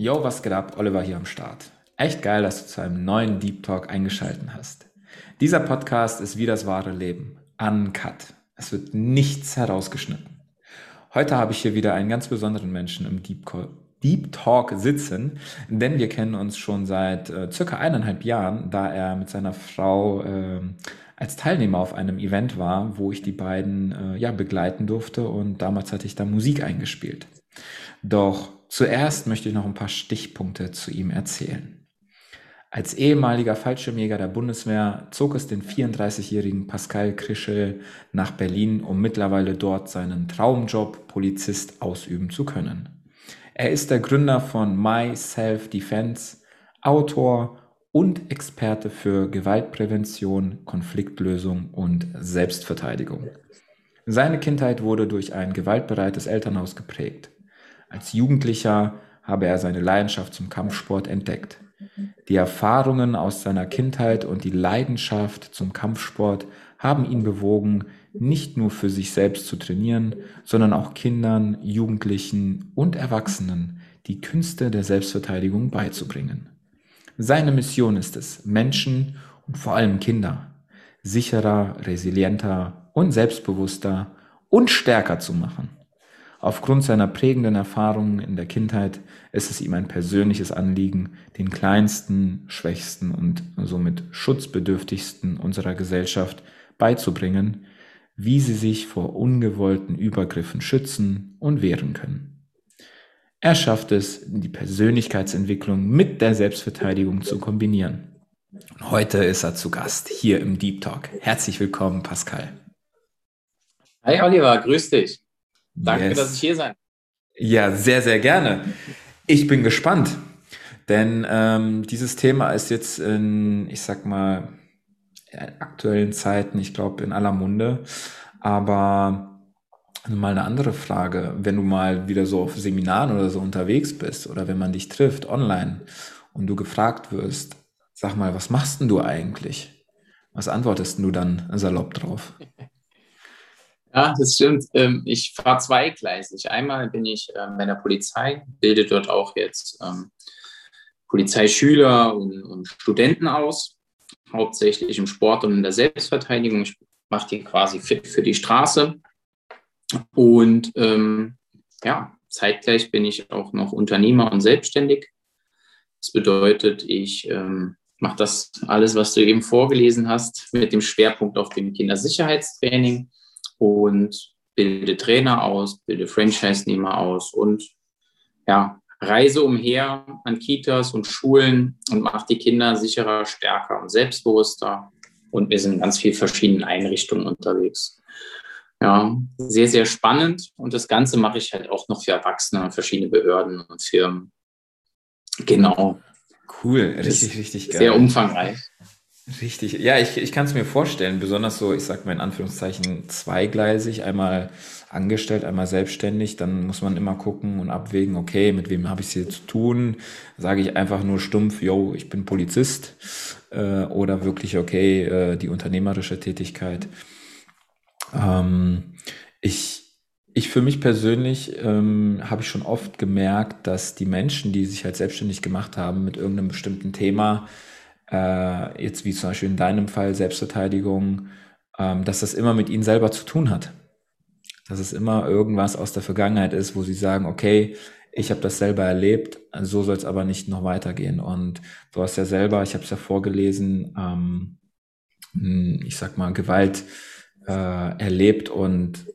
Yo, was geht ab? Oliver hier am Start. Echt geil, dass du zu einem neuen Deep Talk eingeschaltet hast. Dieser Podcast ist wie das wahre Leben. Uncut. Es wird nichts herausgeschnitten. Heute habe ich hier wieder einen ganz besonderen Menschen im Deep, Deep Talk sitzen, denn wir kennen uns schon seit äh, circa eineinhalb Jahren, da er mit seiner Frau äh, als Teilnehmer auf einem Event war, wo ich die beiden äh, ja begleiten durfte und damals hatte ich da Musik eingespielt. Doch zuerst möchte ich noch ein paar Stichpunkte zu ihm erzählen. Als ehemaliger Fallschirmjäger der Bundeswehr zog es den 34-jährigen Pascal Krischel nach Berlin, um mittlerweile dort seinen Traumjob Polizist ausüben zu können. Er ist der Gründer von My Self Defense, Autor und Experte für Gewaltprävention, Konfliktlösung und Selbstverteidigung. Seine Kindheit wurde durch ein gewaltbereites Elternhaus geprägt. Als Jugendlicher habe er seine Leidenschaft zum Kampfsport entdeckt. Die Erfahrungen aus seiner Kindheit und die Leidenschaft zum Kampfsport haben ihn bewogen, nicht nur für sich selbst zu trainieren, sondern auch Kindern, Jugendlichen und Erwachsenen die Künste der Selbstverteidigung beizubringen. Seine Mission ist es, Menschen und vor allem Kinder sicherer, resilienter und selbstbewusster und stärker zu machen. Aufgrund seiner prägenden Erfahrungen in der Kindheit ist es ihm ein persönliches Anliegen, den kleinsten, schwächsten und somit schutzbedürftigsten unserer Gesellschaft beizubringen, wie sie sich vor ungewollten Übergriffen schützen und wehren können. Er schafft es, die Persönlichkeitsentwicklung mit der Selbstverteidigung zu kombinieren. heute ist er zu Gast hier im Deep Talk. Herzlich willkommen, Pascal. Hi Oliver, grüß dich. Danke, yes. dass ich hier sein. Ja, sehr, sehr gerne. Ich bin gespannt, denn ähm, dieses Thema ist jetzt in, ich sag mal, aktuellen Zeiten, ich glaube, in aller Munde. Aber mal eine andere Frage, wenn du mal wieder so auf Seminaren oder so unterwegs bist oder wenn man dich trifft online und du gefragt wirst, sag mal, was machst denn du eigentlich? Was antwortest du dann salopp drauf? Ja, das stimmt. Ähm, ich fahre zweigleisig. Einmal bin ich ähm, bei der Polizei, bilde dort auch jetzt ähm, Polizeischüler und, und Studenten aus, hauptsächlich im Sport und in der Selbstverteidigung. Ich mache die quasi fit für die Straße. Und ähm, ja, zeitgleich bin ich auch noch Unternehmer und selbstständig. Das bedeutet, ich ähm, mache das alles, was du eben vorgelesen hast, mit dem Schwerpunkt auf dem Kindersicherheitstraining und bilde Trainer aus, bilde Franchise-Nehmer aus und ja, reise umher an Kitas und Schulen und mache die Kinder sicherer, stärker und selbstbewusster. Und wir sind in ganz vielen verschiedenen Einrichtungen unterwegs. Ja, sehr, sehr spannend. Und das Ganze mache ich halt auch noch für Erwachsene, verschiedene Behörden und Firmen. Genau. Cool, richtig, richtig geil. Sehr umfangreich. Richtig, ja, ich, ich kann es mir vorstellen, besonders so, ich sag mal in Anführungszeichen zweigleisig, einmal angestellt, einmal selbstständig, dann muss man immer gucken und abwägen, okay, mit wem habe ich es hier zu tun? Sage ich einfach nur stumpf, yo, ich bin Polizist äh, oder wirklich, okay, äh, die unternehmerische Tätigkeit. Ähm, ich, ich für mich persönlich ähm, habe ich schon oft gemerkt, dass die Menschen, die sich halt selbstständig gemacht haben mit irgendeinem bestimmten Thema, äh, jetzt wie zum Beispiel in deinem Fall Selbstverteidigung, ähm, dass das immer mit ihnen selber zu tun hat. Dass es immer irgendwas aus der Vergangenheit ist, wo sie sagen, okay, ich habe das selber erlebt, so soll es aber nicht noch weitergehen. Und du hast ja selber, ich habe es ja vorgelesen, ähm, hm, ich sag mal, Gewalt äh, erlebt und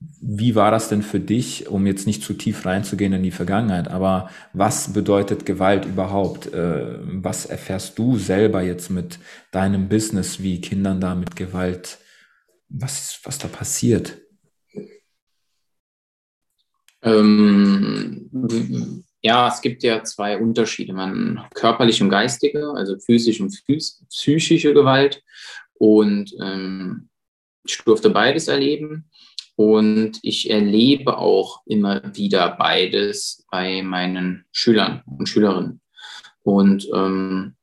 wie war das denn für dich, um jetzt nicht zu tief reinzugehen in die Vergangenheit, aber was bedeutet Gewalt überhaupt? Äh, was erfährst du selber jetzt mit deinem Business, wie Kindern da mit Gewalt, was, was da passiert? Ähm, ja, es gibt ja zwei Unterschiede. Man körperliche und geistige, also physische und psychische Gewalt. Und ähm, ich durfte beides erleben. Und ich erlebe auch immer wieder beides bei meinen Schülern und Schülerinnen. Und ähm,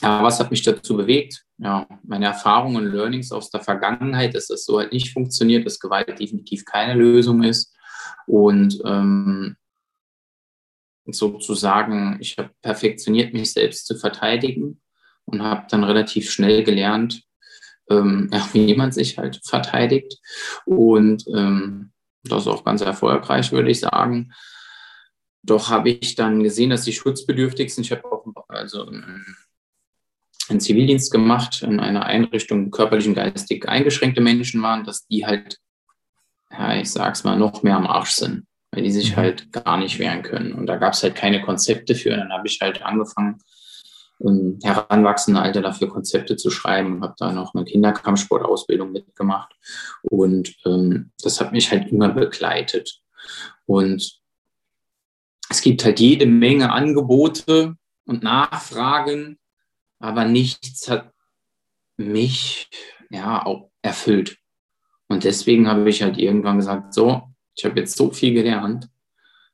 ja, was hat mich dazu bewegt? Ja, meine Erfahrungen und Learnings aus der Vergangenheit, dass das so halt nicht funktioniert, dass Gewalt definitiv keine Lösung ist. Und ähm, sozusagen, ich habe perfektioniert, mich selbst zu verteidigen und habe dann relativ schnell gelernt, ähm, wie man sich halt verteidigt. Und ähm, das ist auch ganz erfolgreich, würde ich sagen. Doch habe ich dann gesehen, dass die Schutzbedürftigsten, ich habe auch also einen Zivildienst gemacht in einer Einrichtung, körperlich und geistig eingeschränkte Menschen waren, dass die halt, ja, ich sag's mal, noch mehr am Arsch sind, weil die sich mhm. halt gar nicht wehren können. Und da gab es halt keine Konzepte für. Und dann habe ich halt angefangen, im heranwachsenden Alter dafür Konzepte zu schreiben, habe da noch eine Kinderkampfsportausbildung mitgemacht und ähm, das hat mich halt immer begleitet. Und es gibt halt jede Menge Angebote und Nachfragen, aber nichts hat mich ja auch erfüllt. Und deswegen habe ich halt irgendwann gesagt, so, ich habe jetzt so viel gelernt,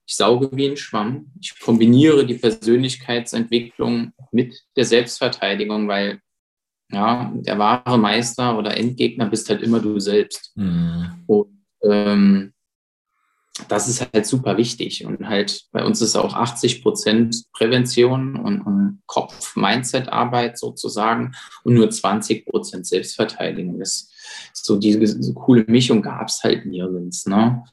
ich sauge wie ein Schwamm. Ich kombiniere die Persönlichkeitsentwicklung mit der Selbstverteidigung, weil ja, der wahre Meister oder Endgegner bist halt immer du selbst. Mhm. Und ähm, das ist halt super wichtig. Und halt bei uns ist auch 80 Prozent Prävention und, und Kopf-Mindset-Arbeit sozusagen und nur 20 Prozent Selbstverteidigung. Das so diese so coole Mischung gab es halt nirgends. Ne?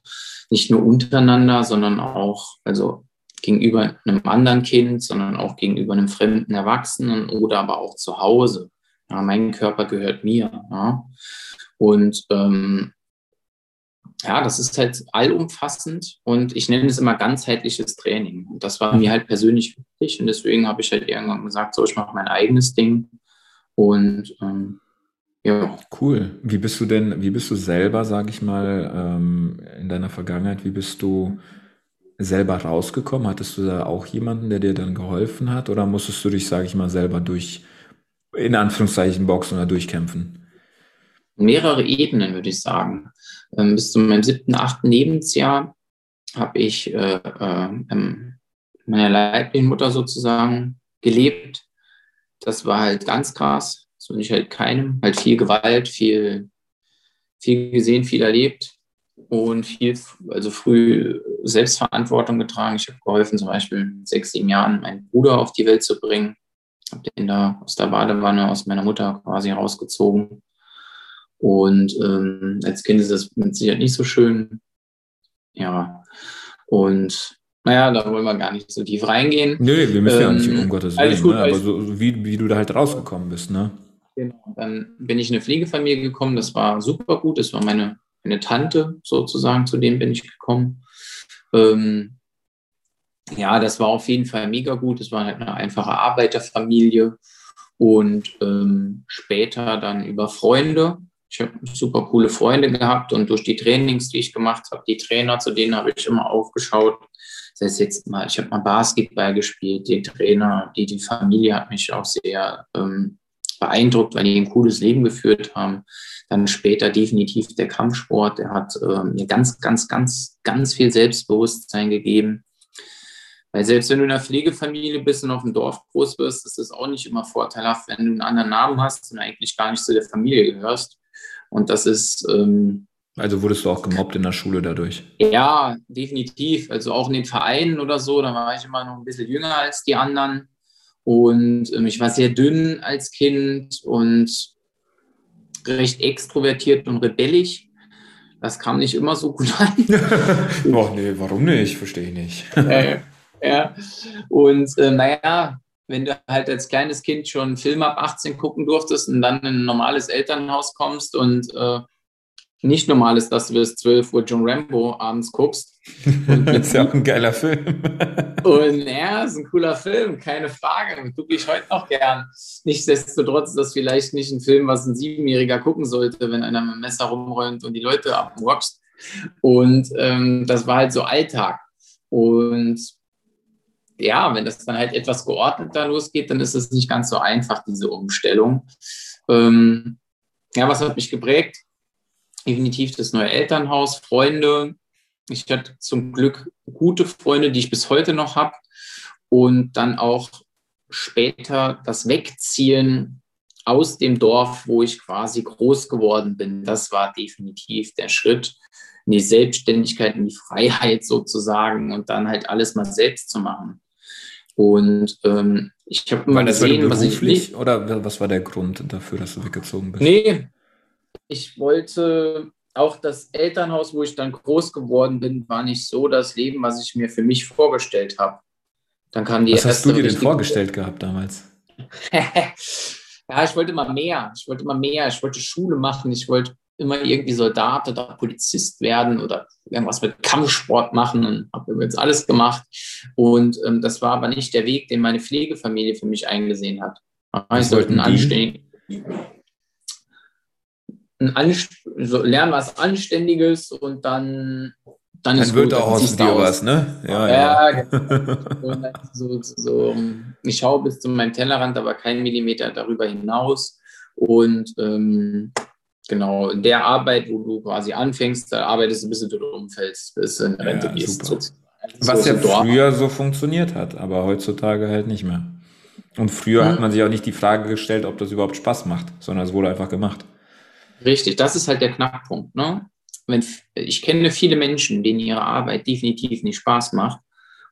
Nicht nur untereinander, sondern auch, also gegenüber einem anderen Kind, sondern auch gegenüber einem fremden Erwachsenen oder aber auch zu Hause. Ja, mein Körper gehört mir. Ja? Und ähm, ja, das ist halt allumfassend und ich nenne es immer ganzheitliches Training. Und das war mir halt persönlich wichtig und deswegen habe ich halt irgendwann gesagt, so, ich mache mein eigenes Ding und ähm, ja. Cool. Wie bist du denn, wie bist du selber, sag ich mal, ähm, in deiner Vergangenheit, wie bist du selber rausgekommen? Hattest du da auch jemanden, der dir dann geholfen hat? Oder musstest du dich, sag ich mal, selber durch, in Anführungszeichen, boxen oder durchkämpfen? Mehrere Ebenen, würde ich sagen. Ähm, bis zu meinem siebten, achten Lebensjahr habe ich äh, äh, meiner leiblichen Mutter sozusagen gelebt. Das war halt ganz krass so nicht halt keinem. Halt viel Gewalt, viel, viel gesehen, viel erlebt und viel, also früh Selbstverantwortung getragen. Ich habe geholfen, zum Beispiel mit sechs, sieben Jahren meinen Bruder auf die Welt zu bringen. Habe den da aus der Badewanne aus meiner Mutter quasi rausgezogen. Und ähm, als Kind ist das mit Sicherheit nicht so schön. Ja. Und naja, da wollen wir gar nicht so tief reingehen. Nö, wir müssen ähm, ja nicht um Gottes Willen, gut, ne? aber so wie, wie du da halt rausgekommen bist, ne? Genau. Dann bin ich in eine Pflegefamilie gekommen. Das war super gut. Das war meine, meine Tante sozusagen, zu dem bin ich gekommen. Ähm, ja, das war auf jeden Fall mega gut. Es war halt eine einfache Arbeiterfamilie. Und ähm, später dann über Freunde. Ich habe super coole Freunde gehabt und durch die Trainings, die ich gemacht habe, die Trainer, zu denen habe ich immer aufgeschaut. Das heißt jetzt mal, ich habe mal Basketball gespielt, die Trainer, die, die Familie hat mich auch sehr ähm, beeindruckt, weil die ein cooles Leben geführt haben. Dann später definitiv der Kampfsport, der hat äh, mir ganz, ganz, ganz, ganz viel Selbstbewusstsein gegeben. Weil selbst wenn du in einer Pflegefamilie bist und auf dem Dorf groß wirst, ist es auch nicht immer vorteilhaft, wenn du einen anderen Namen hast und eigentlich gar nicht zu der Familie gehörst. Und das ist. Ähm, also wurdest du auch gemobbt in der Schule dadurch? Ja, definitiv. Also auch in den Vereinen oder so, da war ich immer noch ein bisschen jünger als die anderen. Und ähm, ich war sehr dünn als Kind und recht extrovertiert und rebellisch. Das kam nicht immer so gut an. Ach nee, warum nicht? Verstehe ich nicht. äh, ja, und äh, naja, wenn du halt als kleines Kind schon Film ab 18 gucken durftest und dann in ein normales Elternhaus kommst und äh, nicht normal ist, dass du bis 12 Uhr John Rambo abends guckst. das ist ja auch ein geiler Film. und ja, ist ein cooler Film, keine Frage. Gucke ich heute noch gern. Nichtsdestotrotz ist das vielleicht nicht ein Film, was ein Siebenjähriger gucken sollte, wenn einer mit dem Messer rumräumt und die Leute abmurkst. Und ähm, das war halt so Alltag. Und ja, wenn das dann halt etwas geordneter losgeht, dann ist es nicht ganz so einfach, diese Umstellung. Ähm, ja, was hat mich geprägt? Definitiv das neue Elternhaus, Freunde. Ich hatte zum Glück gute Freunde, die ich bis heute noch habe. Und dann auch später das Wegziehen aus dem Dorf, wo ich quasi groß geworden bin. Das war definitiv der Schritt in die Selbstständigkeit, in die Freiheit sozusagen und dann halt alles mal selbst zu machen. Und ähm, ich habe mal gesehen, was ich nicht, oder was war der Grund dafür, dass du weggezogen bist? Nee, ich wollte auch das Elternhaus, wo ich dann groß geworden bin, war nicht so das Leben, was ich mir für mich vorgestellt habe. Dann kam die Was hast du dir denn vorgestellt gehabt damals? ja, ich wollte immer mehr. Ich wollte immer mehr. Ich wollte Schule machen. Ich wollte immer irgendwie Soldat oder Polizist werden oder irgendwas mit Kampfsport machen und habe übrigens alles gemacht. Und ähm, das war aber nicht der Weg, den meine Pflegefamilie für mich eingesehen hat. Ich sollte einen anständigen, ein so, lernen was Anständiges und dann dann, dann wird auch aus dir was, ne? Ja, ja. ja. Genau. so, so, ich schaue bis zu meinem Tellerrand, aber keinen Millimeter darüber hinaus. Und ähm, genau, in der Arbeit, wo du quasi anfängst, da arbeitest du, bis du umfällst, bis du in Rente ja, gehst. So, was ja früher so funktioniert hat, aber heutzutage halt nicht mehr. Und früher mhm. hat man sich auch nicht die Frage gestellt, ob das überhaupt Spaß macht, sondern es wurde einfach gemacht. Richtig, das ist halt der Knackpunkt. Ne? Wenn, ich kenne viele Menschen, denen ihre Arbeit definitiv nicht Spaß macht.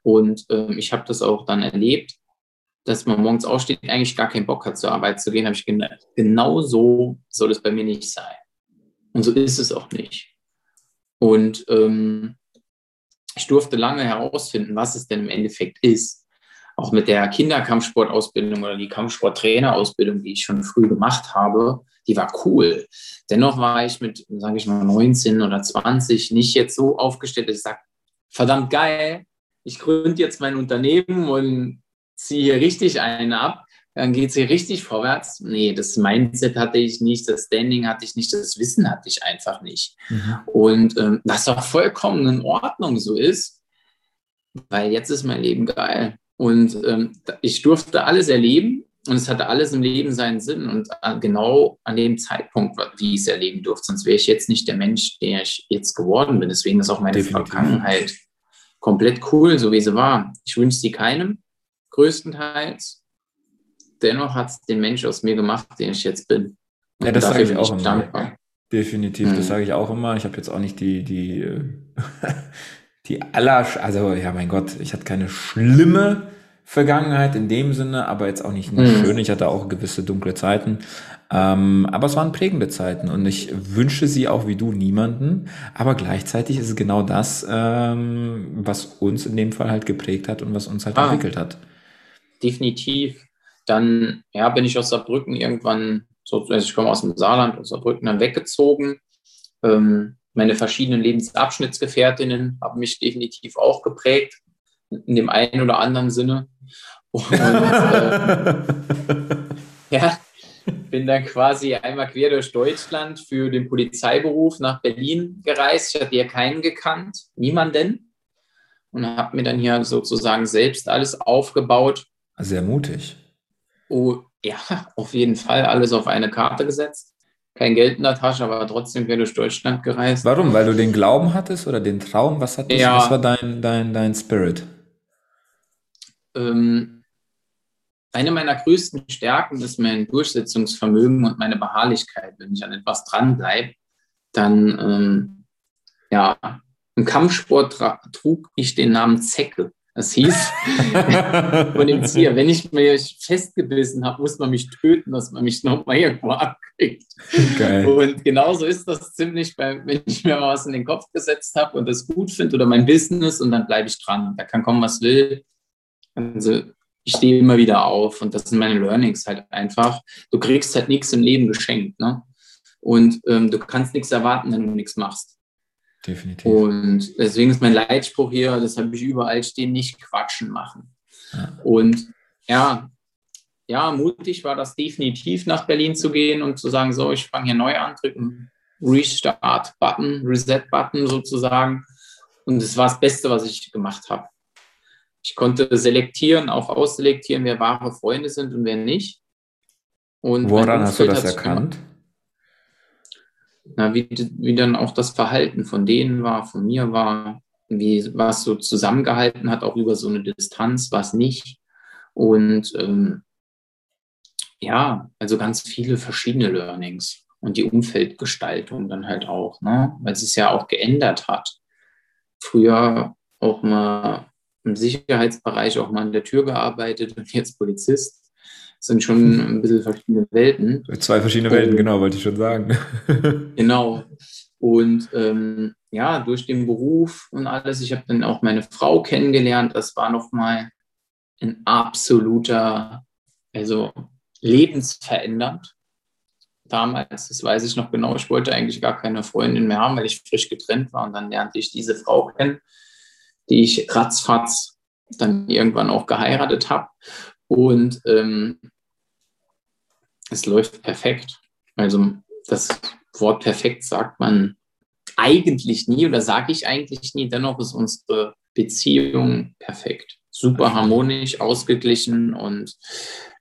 Und äh, ich habe das auch dann erlebt, dass man morgens aufsteht, eigentlich gar keinen Bock hat, zur Arbeit zu gehen. habe ich gedacht, genau so soll es bei mir nicht sein. Und so ist es auch nicht. Und ähm, ich durfte lange herausfinden, was es denn im Endeffekt ist. Auch mit der Kinderkampfsportausbildung oder die Kampfsporttrainerausbildung, die ich schon früh gemacht habe, die war cool. Dennoch war ich mit, sage ich mal, 19 oder 20 nicht jetzt so aufgestellt, dass ich sage, verdammt geil, ich gründe jetzt mein Unternehmen und ziehe hier richtig einen ab, dann geht es hier richtig vorwärts. Nee, das Mindset hatte ich nicht, das Standing hatte ich nicht, das Wissen hatte ich einfach nicht. Mhm. Und ähm, was auch vollkommen in Ordnung so ist, weil jetzt ist mein Leben geil. Und ähm, ich durfte alles erleben und es hatte alles im Leben seinen Sinn und genau an dem Zeitpunkt, wie ich es erleben durfte. Sonst wäre ich jetzt nicht der Mensch, der ich jetzt geworden bin. Deswegen ist auch meine Definitiv. Vergangenheit komplett cool, so wie sie war. Ich wünsche sie keinem, größtenteils. Dennoch hat es den Mensch aus mir gemacht, den ich jetzt bin. Und ja, das sage ich auch immer. Dankbar. Definitiv, mhm. das sage ich auch immer. Ich habe jetzt auch nicht die, die, die aller, also ja, mein Gott, ich hatte keine schlimme Vergangenheit in dem Sinne, aber jetzt auch nicht mhm. schön. Ich hatte auch gewisse dunkle Zeiten. Ähm, aber es waren prägende Zeiten und ich wünsche sie auch wie du niemanden. Aber gleichzeitig ist es genau das, ähm, was uns in dem Fall halt geprägt hat und was uns halt ah, entwickelt hat. Definitiv. Dann ja, bin ich aus Saarbrücken irgendwann, so, also ich komme aus dem Saarland, aus Saarbrücken dann weggezogen. Ähm, meine verschiedenen Lebensabschnittsgefährtinnen haben mich definitiv auch geprägt, in dem einen oder anderen Sinne. Und äh, ja, bin dann quasi einmal quer durch Deutschland für den Polizeiberuf nach Berlin gereist. Ich hatte hier keinen gekannt, niemanden. Und habe mir dann hier sozusagen selbst alles aufgebaut. Sehr mutig. Oh, ja, auf jeden Fall alles auf eine Karte gesetzt. Kein Geld in der Tasche, aber trotzdem quer durch Deutschland gereist. Warum? Weil du den Glauben hattest oder den Traum? Was, hattest, ja. was war dein, dein, dein Spirit? Ähm, eine meiner größten Stärken ist mein Durchsetzungsvermögen und meine Beharrlichkeit. Wenn ich an etwas dranbleibe, dann, ähm, ja, im Kampfsport trug ich den Namen Zecke. Das hieß von dem Tier, wenn ich mich festgebissen habe, muss man mich töten, dass man mich nochmal irgendwo abkriegt. Geil. Und genauso ist das ziemlich, bei, wenn ich mir was in den Kopf gesetzt habe und das gut finde oder mein Business und dann bleibe ich dran. Da kann kommen, was will. Also ich stehe immer wieder auf und das sind meine Learnings halt einfach. Du kriegst halt nichts im Leben geschenkt, ne? Und ähm, du kannst nichts erwarten, wenn du nichts machst. Definitiv. Und deswegen ist mein Leitspruch hier, das habe ich überall stehen, nicht quatschen machen. Ja. Und ja, ja, mutig war das definitiv, nach Berlin zu gehen und zu sagen, so, ich fange hier neu an, drücken Restart-Button, Reset-Button sozusagen. Und das war das Beste, was ich gemacht habe. Ich konnte selektieren, auch ausselektieren, wer wahre Freunde sind und wer nicht. Und Woran hast du das erkannt? Na, wie, wie dann auch das Verhalten von denen war, von mir war, wie was so zusammengehalten hat, auch über so eine Distanz, was nicht. Und ähm, ja, also ganz viele verschiedene Learnings. und die Umfeldgestaltung dann halt auch, ne? weil es sich ja auch geändert hat. Früher auch mal im Sicherheitsbereich auch mal an der Tür gearbeitet und jetzt Polizist. Das sind schon ein bisschen verschiedene Welten. Zwei verschiedene Welten, und, genau, wollte ich schon sagen. genau. Und ähm, ja, durch den Beruf und alles, ich habe dann auch meine Frau kennengelernt. Das war nochmal ein absoluter, also lebensverändernd damals, das weiß ich noch genau, ich wollte eigentlich gar keine Freundin mehr haben, weil ich frisch getrennt war. Und dann lernte ich diese Frau kennen, die ich ratzfatz dann irgendwann auch geheiratet habe. Und ähm, es läuft perfekt. Also das Wort perfekt sagt man eigentlich nie oder sage ich eigentlich nie. Dennoch ist unsere Beziehung perfekt. Super harmonisch, ausgeglichen und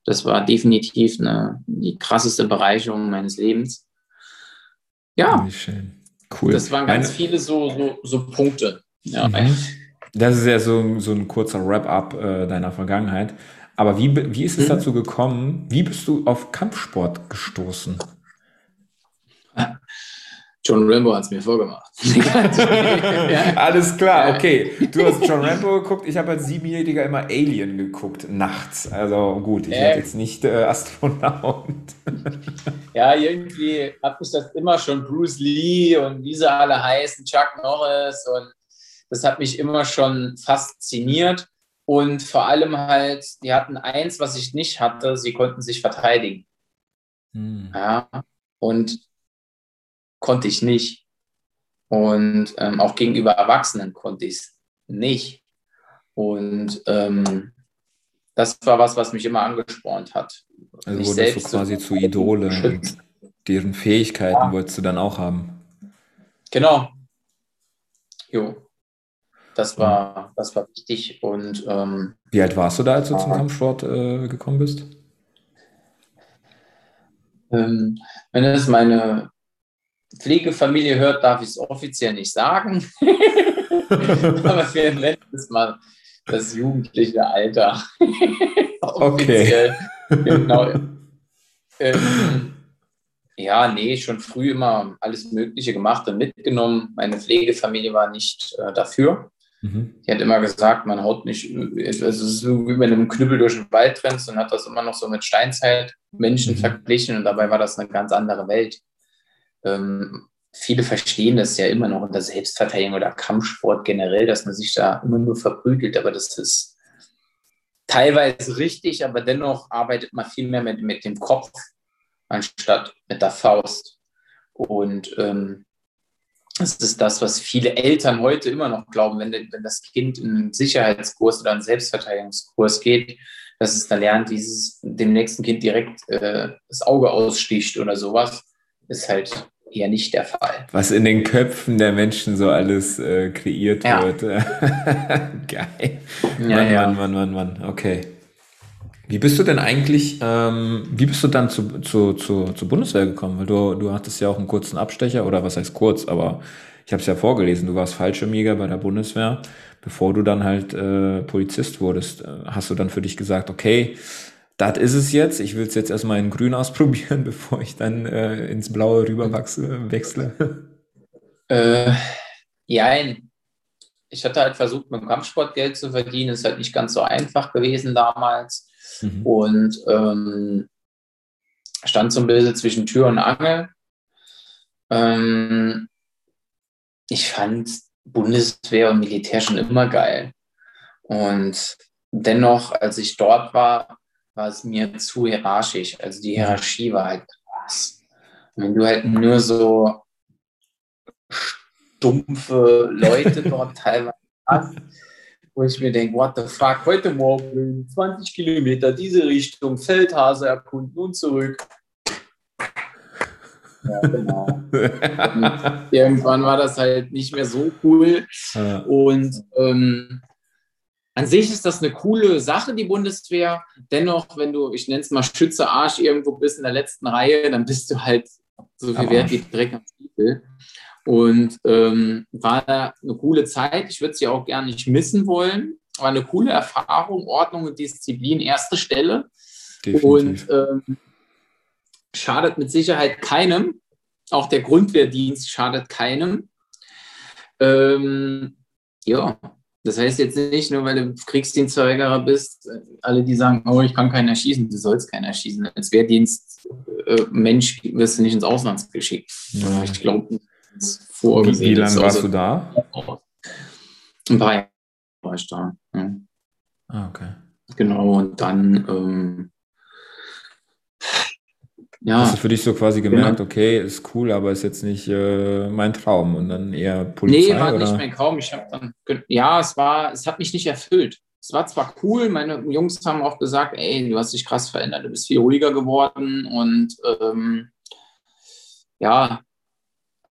das war definitiv eine, die krasseste Bereicherung meines Lebens. Ja. Cool. Das waren ganz Meine... viele so, so, so Punkte. Ja. Mhm. Das ist ja so, so ein kurzer Wrap-up äh, deiner Vergangenheit. Aber wie, wie ist es mhm. dazu gekommen? Wie bist du auf Kampfsport gestoßen? John Rambo hat es mir vorgemacht. Alles klar, okay. Du hast John Rambo geguckt, ich habe als Siebenjähriger immer Alien geguckt, nachts. Also gut, ich äh, werde jetzt nicht äh, Astronaut. ja, irgendwie hat mich das immer schon Bruce Lee und wie sie alle heißen, Chuck Norris und das hat mich immer schon fasziniert. Und vor allem halt, die hatten eins, was ich nicht hatte, sie konnten sich verteidigen. Hm. Ja, und konnte ich nicht. Und ähm, auch gegenüber Erwachsenen konnte ich es nicht. Und ähm, das war was, was mich immer angespornt hat. Also mich wurdest du quasi zu Idole und deren Fähigkeiten ja. wolltest du dann auch haben. Genau. Jo. Das war, das war wichtig. Und ähm, wie alt warst du da, als du zum Kampfsport äh, gekommen bist? Ähm, wenn es meine Pflegefamilie hört, darf ich es offiziell nicht sagen. Aber wir nennen es mal das jugendliche Alter. okay. genau. Ähm, ja, nee, schon früh immer alles Mögliche gemacht und mitgenommen. Meine Pflegefamilie war nicht äh, dafür. Mhm. Die hat immer gesagt, man haut nicht, also es ist so wie wenn du einem Knüppel durch den Wald rennst und hat das immer noch so mit Steinzeitmenschen mhm. verglichen und dabei war das eine ganz andere Welt ähm, viele verstehen das ja immer noch unter Selbstverteidigung oder Kampfsport generell, dass man sich da immer nur verprügelt, aber das ist teilweise richtig, aber dennoch arbeitet man viel mehr mit, mit dem Kopf anstatt mit der Faust. Und ähm, das ist das, was viele Eltern heute immer noch glauben, wenn, wenn das Kind in einen Sicherheitskurs oder einen Selbstverteidigungskurs geht, dass es da lernt, dieses dem nächsten Kind direkt äh, das Auge aussticht oder sowas, ist halt eher nicht der Fall. Was in den Köpfen der Menschen so alles äh, kreiert ja. wird. Geil. Ja, Mann, ja. Mann, Mann, Mann, Mann. Okay. Wie bist du denn eigentlich, ähm, wie bist du dann zu, zu, zu, zur Bundeswehr gekommen? Weil du, du hattest ja auch einen kurzen Abstecher, oder was heißt kurz, aber ich habe es ja vorgelesen, du warst Fallschirmjäger bei der Bundeswehr, bevor du dann halt äh, Polizist wurdest. Hast du dann für dich gesagt, okay, das ist es jetzt. Ich will es jetzt erstmal in grün ausprobieren, bevor ich dann äh, ins Blaue rüber wechsle. Äh, ja, ich hatte halt versucht, mit dem Kampfsport Geld zu verdienen. Ist halt nicht ganz so einfach gewesen damals. Mhm. Und ähm, stand so ein bisschen zwischen Tür und Angel. Ähm, ich fand Bundeswehr und Militär schon immer geil. Und dennoch, als ich dort war, war es mir zu hierarchisch. Also die Hierarchie war halt krass. Wenn du halt nur so stumpfe Leute dort teilweise hast, wo ich mir denke, what the fuck, heute Morgen 20 Kilometer diese Richtung, Feldhase erkunden und zurück. Ja, genau. irgendwann war das halt nicht mehr so cool. Und ähm, an sich ist das eine coole Sache, die Bundeswehr. Dennoch, wenn du, ich nenne es mal Schütze Arsch, irgendwo bist in der letzten Reihe, dann bist du halt so viel wert wie Dreck am Stiefel. Und ähm, war eine coole Zeit. Ich würde sie auch gerne nicht missen wollen. War eine coole Erfahrung, Ordnung und Disziplin, erste Stelle. Definitiv. Und ähm, schadet mit Sicherheit keinem. auch der Grundwehrdienst schadet keinem. Ähm, ja, das heißt jetzt nicht nur, weil du Kriegsdienstverweigerer bist, alle, die sagen, oh, ich kann keinen erschießen, du sollst keinen erschießen. Als Wehrdienstmensch äh, wirst du nicht ins Ausland geschickt. Ja. Ich glaube, vorgesehen. Wie, wie lange warst also, du da? Ein paar Jahre war ich da. Ja. Ah, okay. Genau, und dann ähm, ja. Hast du für dich so quasi gemerkt, ja. okay, ist cool, aber ist jetzt nicht äh, mein Traum und dann eher Polizei? Nee, war oder? nicht mein Traum. Ich habe dann, ja, es war, es hat mich nicht erfüllt. Es war zwar cool, meine Jungs haben auch gesagt, ey, du hast dich krass verändert, du bist viel ruhiger geworden und ähm, ja,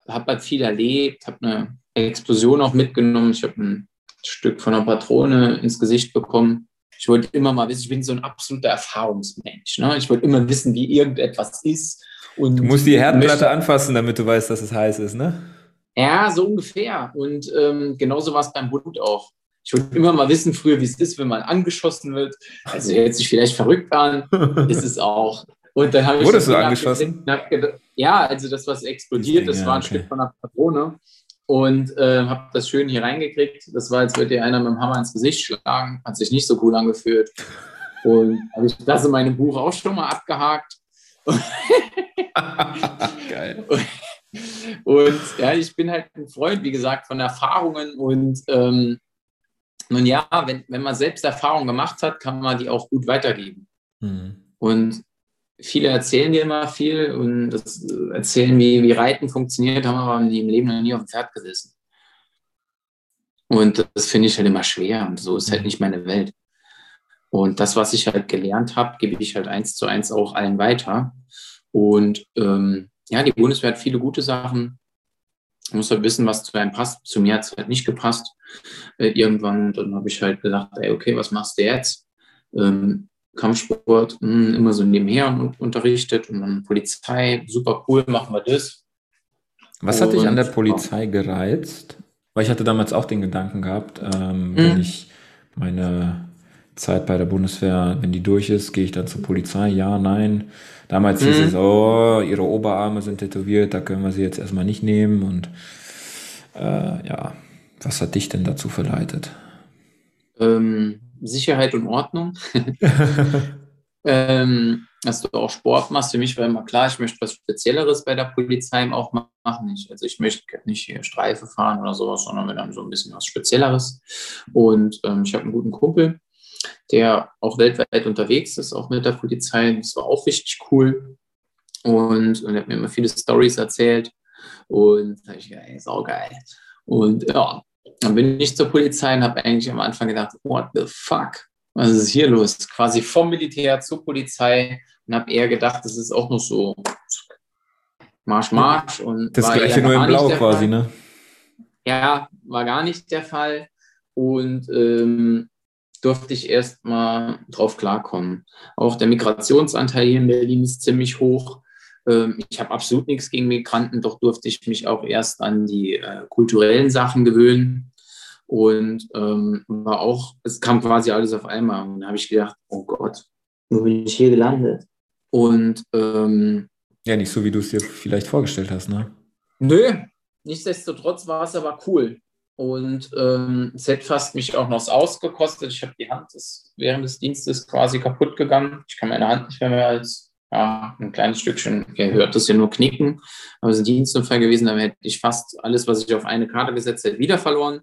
habe halt viel erlebt, habe eine Explosion auch mitgenommen. Ich habe ein Stück von einer Patrone ins Gesicht bekommen. Ich wollte immer mal wissen, ich bin so ein absoluter Erfahrungsmensch. Ne? Ich wollte immer wissen, wie irgendetwas ist. Und du musst die Herdplatte anfassen, damit du weißt, dass es heiß ist, ne? Ja, so ungefähr. Und ähm, genauso war es beim Blut auch. Ich wollte immer mal wissen, früher, wie es ist, wenn man angeschossen wird. Also jetzt sich vielleicht verrückt an, ist es auch. Und dann habe ich Wurdest du angeschossen? ja, also das, was explodiert, das, das war ein okay. Stück von einer Patrone und äh, habe das schön hier reingekriegt. Das war, als würde dir einer mit dem Hammer ins Gesicht schlagen. Hat sich nicht so cool angefühlt. Und habe ich das in meinem Buch auch schon mal abgehakt. Geil. Und, und, ja, ich bin halt ein Freund, wie gesagt, von Erfahrungen. Und ähm, nun ja, wenn, wenn man selbst Erfahrungen gemacht hat, kann man die auch gut weitergeben. Mhm. Und viele erzählen dir immer viel und das erzählen, wie, wie Reiten funktioniert, haben aber im Leben noch nie auf dem Pferd gesessen. Und das finde ich halt immer schwer und so ist halt mhm. nicht meine Welt. Und das, was ich halt gelernt habe, gebe ich halt eins zu eins auch allen weiter. Und ähm, ja, die Bundeswehr hat viele gute Sachen. Man muss halt wissen, was zu einem passt. Zu mir hat es halt nicht gepasst. Äh, irgendwann, dann habe ich halt gedacht, ey, okay, was machst du jetzt? Ähm, Kampfsport mh, hm, immer so nebenher unterrichtet und dann Polizei, super cool, machen wir das. Was hat dich an der Polizei gereizt? Weil ich hatte damals auch den Gedanken gehabt, ähm, mhm. wenn ich meine Zeit bei der Bundeswehr, wenn die durch ist, gehe ich dann zur Polizei? Ja, nein. Damals mhm. hieß es, oh, ihre Oberarme sind tätowiert, da können wir sie jetzt erstmal nicht nehmen. Und äh, ja, was hat dich denn dazu verleitet? Ähm, Sicherheit und Ordnung. ähm, dass du auch Sport machst. Für mich war immer klar, ich möchte was Spezielleres bei der Polizei auch machen. Ich, also ich möchte nicht hier Streife fahren oder sowas, sondern dann so ein bisschen was Spezielleres. Und ähm, ich habe einen guten Kumpel, der auch weltweit unterwegs ist, auch mit der Polizei. Das war auch richtig cool. Und, und er hat mir immer viele Stories erzählt. Und da habe ich gedacht, ist auch geil. Und ja, dann bin ich zur Polizei und habe eigentlich am Anfang gedacht, what the fuck? Was ist hier los? Quasi vom Militär zur Polizei und habe eher gedacht, das ist auch noch so Marsch, Marsch. Und das gleiche nur in Blau quasi, ne? Ja, war gar nicht der Fall. Und ähm, durfte ich erst mal drauf klarkommen. Auch der Migrationsanteil hier in Berlin ist ziemlich hoch. Ähm, ich habe absolut nichts gegen Migranten, doch durfte ich mich auch erst an die äh, kulturellen Sachen gewöhnen. Und ähm, war auch, es kam quasi alles auf einmal. Und da habe ich gedacht, oh Gott, wo bin ich hier gelandet? Und ähm, ja, nicht so, wie du es dir vielleicht vorgestellt hast, ne? Nö, nichtsdestotrotz war es aber cool. Und ähm, es hätte fast mich auch noch das Ausgekostet. Ich habe die Hand des, während des Dienstes quasi kaputt gegangen. Ich kann meine Hand nicht mehr, mehr als ja, ein kleines Stückchen, ihr hört das ja nur knicken, aber es ist ein Dienstunfall gewesen, da hätte ich fast alles, was ich auf eine Karte gesetzt hätte, wieder verloren,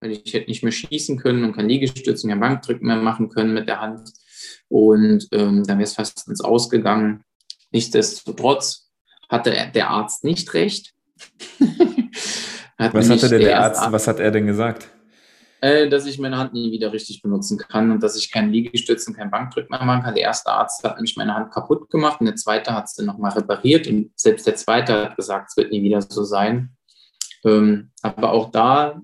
weil ich hätte nicht mehr schießen können und kein Liegestützen, kein Bankdrücken mehr machen können mit der Hand und ähm, dann wäre es fast ins Ausgegangen. Nichtsdestotrotz hatte der Arzt nicht recht. hat was hatte der, der Arzt, was hat er denn gesagt? Äh, dass ich meine Hand nie wieder richtig benutzen kann und dass ich keinen Liegestützen, keinen Bankdrück mehr machen kann. Der erste Arzt hat nämlich meine Hand kaputt gemacht und der zweite hat es dann nochmal repariert und selbst der zweite hat gesagt, es wird nie wieder so sein. Ähm, aber auch da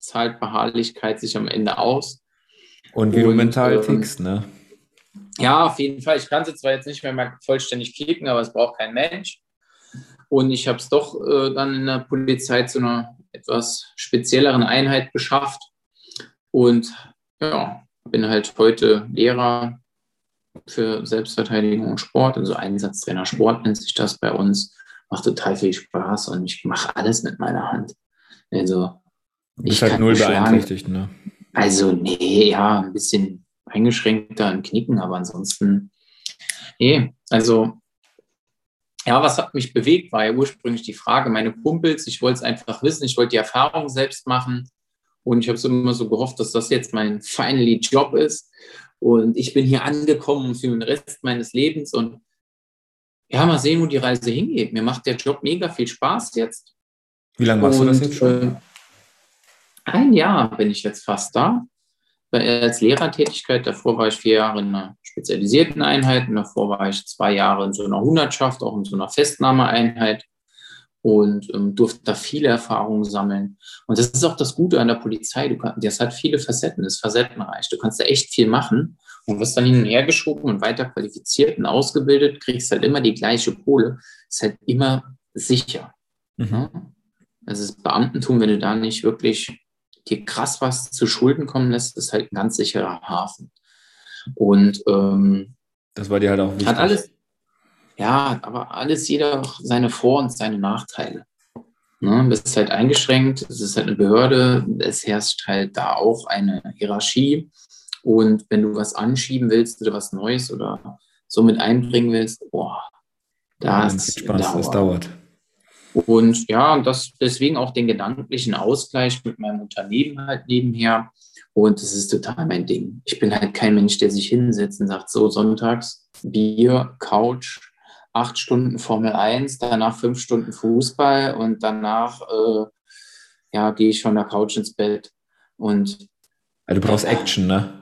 zahlt Beharrlichkeit sich am Ende aus. Und wie und, du mental ähm, tickst, ne? Ja, auf jeden Fall. Ich kann sie zwar jetzt nicht mehr mal vollständig klicken, aber es braucht kein Mensch. Und ich habe es doch äh, dann in der Polizei zu einer etwas spezielleren Einheit geschafft und ja, bin halt heute Lehrer für Selbstverteidigung und Sport, also Einsatztrainer Sport nennt sich das bei uns. macht total viel Spaß und ich mache alles mit meiner Hand. Also, du bist halt null beeinträchtigt, ne? Also, nee, ja, ein bisschen eingeschränkter in Knicken, aber ansonsten, nee, also, ja, was hat mich bewegt, war ja ursprünglich die Frage, meine Kumpels, ich wollte es einfach wissen, ich wollte die Erfahrung selbst machen und ich habe so immer so gehofft, dass das jetzt mein finally Job ist und ich bin hier angekommen für den Rest meines Lebens und ja, mal sehen, wo die Reise hingeht. Mir macht der Job mega viel Spaß jetzt. Wie lange machst und, du das jetzt schon? Äh, ein Jahr bin ich jetzt fast da. Als Lehrertätigkeit, davor war ich vier Jahre in einer spezialisierten Einheit, und davor war ich zwei Jahre in so einer Hundertschaft, auch in so einer Festnahmeeinheit und ähm, durfte da viele Erfahrungen sammeln. Und das ist auch das Gute an der Polizei. Du kannst, das hat viele Facetten, ist facettenreich. Du kannst da echt viel machen und wirst dann hin und her geschoben und weiter qualifiziert und ausgebildet, kriegst halt immer die gleiche Kohle. Ist halt immer sicher. Mhm. Also das Beamtentum, wenn du da nicht wirklich dir krass was zu Schulden kommen lässt, ist halt ein ganz sicherer Hafen. Und ähm, das war dir halt auch wichtig. Hat alles, ja, aber alles jeder seine Vor- und seine Nachteile. Ne, das ist halt eingeschränkt, es ist halt eine Behörde, es herrscht halt da auch eine Hierarchie. Und wenn du was anschieben willst oder was Neues oder so mit einbringen willst, boah, das, ja, Spaß, das dauert. Und ja, das deswegen auch den gedanklichen Ausgleich mit meinem Unternehmen halt nebenher. Und das ist total mein Ding. Ich bin halt kein Mensch, der sich hinsetzt und sagt, so sonntags Bier, Couch, acht Stunden Formel 1, danach fünf Stunden Fußball und danach äh, ja, gehe ich von der Couch ins Bett. Und also du brauchst Action, ne?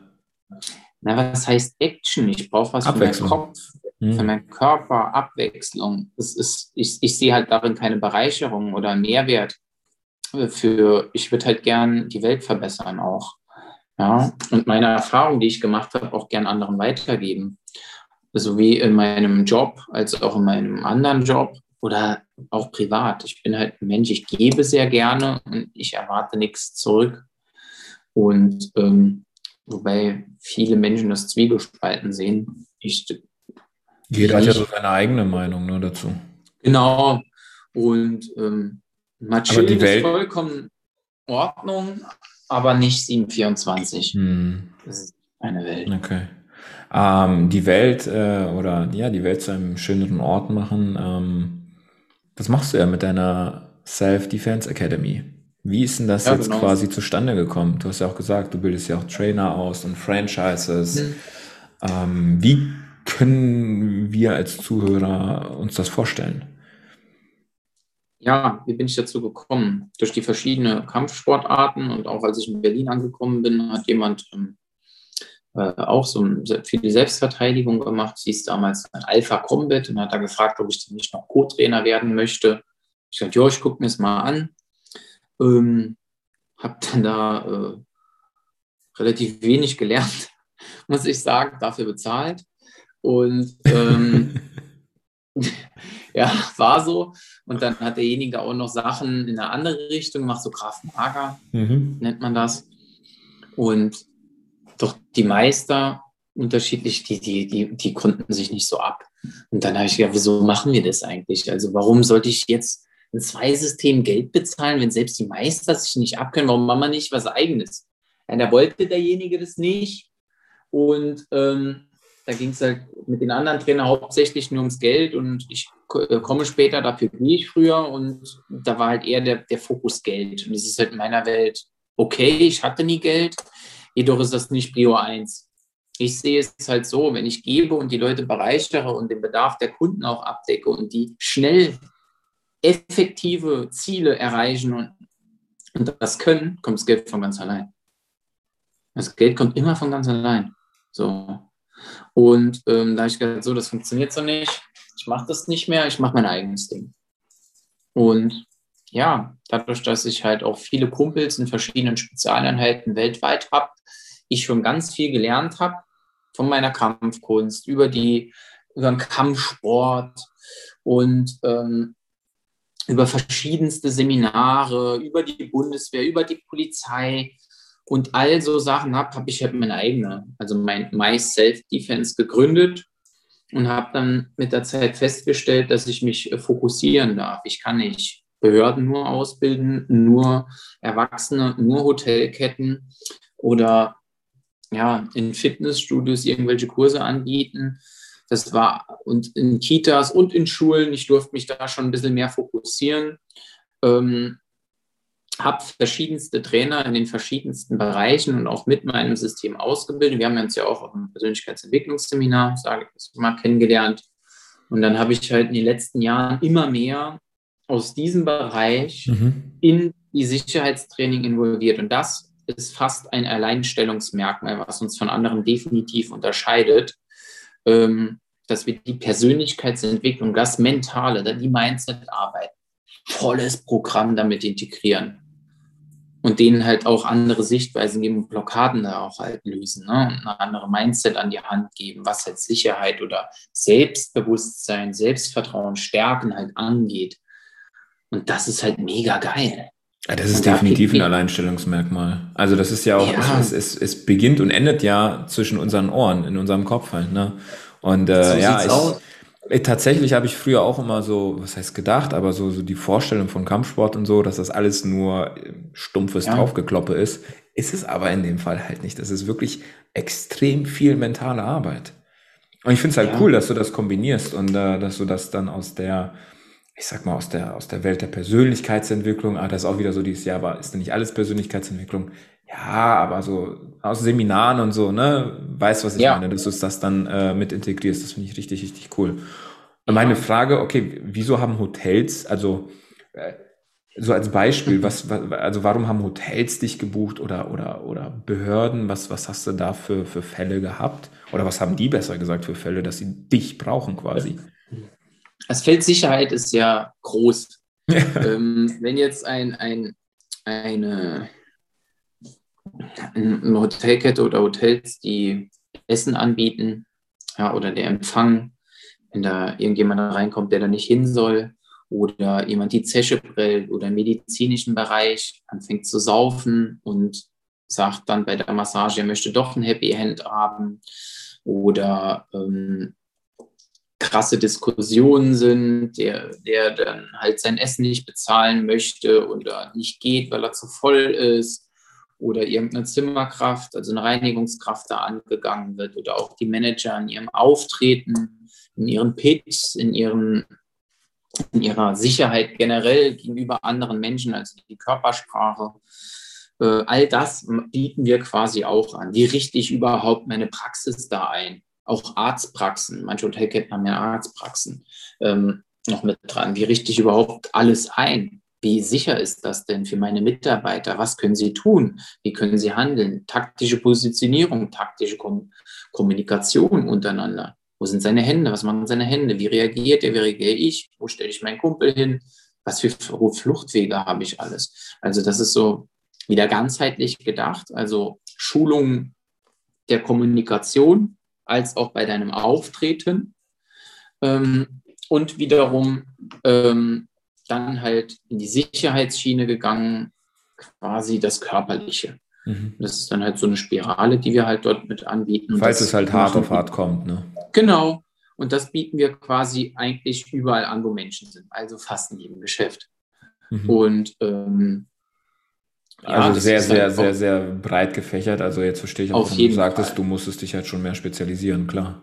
Na, was heißt Action? Ich brauche was für meinen Kopf, hm. für meinen Körper, Abwechslung. Das ist, ich, ich sehe halt darin keine Bereicherung oder Mehrwert. Für, ich würde halt gern die Welt verbessern auch. Ja, und meine Erfahrung, die ich gemacht habe, auch gern anderen weitergeben sowie in meinem Job als auch in meinem anderen Job oder auch privat. Ich bin halt ein Mensch, ich gebe sehr gerne und ich erwarte nichts zurück. Und ähm, wobei viele Menschen das Zwiegespalten sehen. Ich, Jeder hat ja so seine eigene Meinung ne, dazu. Genau. Und ähm, aber die Welt... ist vollkommen in Ordnung, aber nicht 724. Hm. Das ist eine Welt. Okay ähm, die Welt äh, oder ja, die Welt zu einem schöneren Ort machen. Ähm, das machst du ja mit deiner Self-Defense Academy. Wie ist denn das ja, jetzt genau. quasi zustande gekommen? Du hast ja auch gesagt, du bildest ja auch Trainer aus und Franchises. Mhm. Ähm, wie können wir als Zuhörer uns das vorstellen? Ja, wie bin ich dazu gekommen? Durch die verschiedenen Kampfsportarten und auch als ich in Berlin angekommen bin, hat jemand ähm, äh, auch so viel Selbstverteidigung gemacht. Sie ist damals ein Alpha Combat und hat da gefragt, ob ich dann nicht noch Co-Trainer werden möchte. Ich sagte, ja, ich gucke mir es mal an. Ähm, habe dann da äh, relativ wenig gelernt, muss ich sagen, dafür bezahlt. Und ähm, ja, war so. Und dann hat derjenige auch noch Sachen in eine andere Richtung gemacht, so Graf Mager mhm. nennt man das. Und doch die Meister unterschiedlich, die, die, die, die konnten sich nicht so ab. Und dann habe ich gedacht, wieso machen wir das eigentlich? Also warum sollte ich jetzt ein Zwei-System Geld bezahlen, wenn selbst die Meister sich nicht abkönnen? Warum machen wir nicht was Eigenes? Ja, da wollte derjenige das nicht. Und ähm, da ging es halt mit den anderen Trainern hauptsächlich nur ums Geld und ich äh, komme später, dafür gehe ich früher und da war halt eher der, der Fokus Geld. Und das ist halt in meiner Welt okay, ich hatte nie Geld, Jedoch ist das nicht Prio 1. Ich sehe es halt so, wenn ich gebe und die Leute bereichere und den Bedarf der Kunden auch abdecke und die schnell effektive Ziele erreichen und, und das können, kommt das Geld von ganz allein. Das Geld kommt immer von ganz allein. So. Und ähm, da habe ich gesagt, so, das funktioniert so nicht. Ich mache das nicht mehr, ich mache mein eigenes Ding. Und ja, dadurch, dass ich halt auch viele Kumpels in verschiedenen Spezialeinheiten weltweit habe, ich schon ganz viel gelernt habe von meiner Kampfkunst über die über den Kampfsport und ähm, über verschiedenste Seminare, über die Bundeswehr, über die Polizei und all so Sachen habe, habe ich halt meine eigene, also mein My Self Defense gegründet und habe dann mit der Zeit festgestellt, dass ich mich äh, fokussieren darf. Ich kann nicht Behörden nur ausbilden, nur Erwachsene, nur Hotelketten oder ja, in Fitnessstudios irgendwelche Kurse anbieten. Das war und in Kitas und in Schulen. Ich durfte mich da schon ein bisschen mehr fokussieren. Ähm, habe verschiedenste Trainer in den verschiedensten Bereichen und auch mit meinem System ausgebildet. Wir haben uns ja auch auf einem Persönlichkeitsentwicklungsseminar, sage ich mal, kennengelernt. Und dann habe ich halt in den letzten Jahren immer mehr aus diesem Bereich mhm. in die Sicherheitstraining involviert. Und das ist fast ein Alleinstellungsmerkmal, was uns von anderen definitiv unterscheidet, ähm, dass wir die Persönlichkeitsentwicklung, das Mentale, die Mindset-Arbeit, volles Programm damit integrieren und denen halt auch andere Sichtweisen geben, Blockaden da auch halt lösen, ne? und eine andere Mindset an die Hand geben, was halt Sicherheit oder Selbstbewusstsein, Selbstvertrauen, Stärken halt angeht. Und das ist halt mega geil. Ja, das ist und definitiv ein Alleinstellungsmerkmal. Also das ist ja auch, ja. Es, es, es, beginnt und endet ja zwischen unseren Ohren, in unserem Kopf halt. Ne? Und äh, so ja, ich, aus. Äh, tatsächlich habe ich früher auch immer so, was heißt gedacht, aber so, so die Vorstellung von Kampfsport und so, dass das alles nur äh, stumpfes ja. Draufgekloppe ist, ist es aber in dem Fall halt nicht. Das ist wirklich extrem viel mentale Arbeit. Und ich finde es halt ja. cool, dass du das kombinierst und äh, dass du das dann aus der, ich sag mal, aus der, aus der Welt der Persönlichkeitsentwicklung, ah, das ist auch wieder so dieses Jahr, aber ist denn nicht alles Persönlichkeitsentwicklung? Ja, aber so aus Seminaren und so, ne, weißt was ich ja. meine, dass du das dann äh, mit integrierst. Das finde ich richtig, richtig cool. Und meine Frage, okay, wieso haben Hotels, also äh, so als Beispiel, was, was, also warum haben Hotels dich gebucht oder, oder, oder Behörden? Was, was hast du da für, für Fälle gehabt? Oder was haben die besser gesagt für Fälle, dass sie dich brauchen quasi? Das Feld Sicherheit ist ja groß. ähm, wenn jetzt ein, ein, eine eine Hotelkette oder Hotels, die Essen anbieten ja, oder der Empfang, wenn da irgendjemand reinkommt, der da nicht hin soll oder jemand die Zeche prellt oder im medizinischen Bereich anfängt zu saufen und sagt dann bei der Massage, er möchte doch ein Happy End haben oder ähm, krasse Diskussionen sind, der, der dann halt sein Essen nicht bezahlen möchte oder nicht geht, weil er zu voll ist oder irgendeine Zimmerkraft, also eine Reinigungskraft da angegangen wird oder auch die Manager in ihrem Auftreten, in ihren Pitch, in, ihren, in ihrer Sicherheit generell gegenüber anderen Menschen, also die Körpersprache. Äh, all das bieten wir quasi auch an. Wie richte ich überhaupt meine Praxis da ein? Auch Arztpraxen, manche Hotelketten haben ja Arztpraxen ähm, noch mit dran. Wie richte ich überhaupt alles ein? Wie sicher ist das denn für meine Mitarbeiter? Was können sie tun? Wie können sie handeln? Taktische Positionierung, taktische Kom Kommunikation untereinander. Wo sind seine Hände? Was machen seine Hände? Wie reagiert er? Wie reagiere ich? Wo stelle ich meinen Kumpel hin? Was für Fluchtwege habe ich alles? Also das ist so wieder ganzheitlich gedacht. Also Schulung der Kommunikation als auch bei deinem Auftreten. Ähm, und wiederum ähm, dann halt in die Sicherheitsschiene gegangen, quasi das Körperliche. Mhm. Das ist dann halt so eine Spirale, die wir halt dort mit anbieten. Falls es halt hart auf hart kommt, ne? Genau. Und das bieten wir quasi eigentlich überall an, wo Menschen sind, also fast in jedem Geschäft. Mhm. Und ähm, ja, also sehr, sehr, halt sehr, sehr breit gefächert. Also jetzt verstehe ich auch, was du sagtest, Fall. du musstest dich halt schon mehr spezialisieren, klar.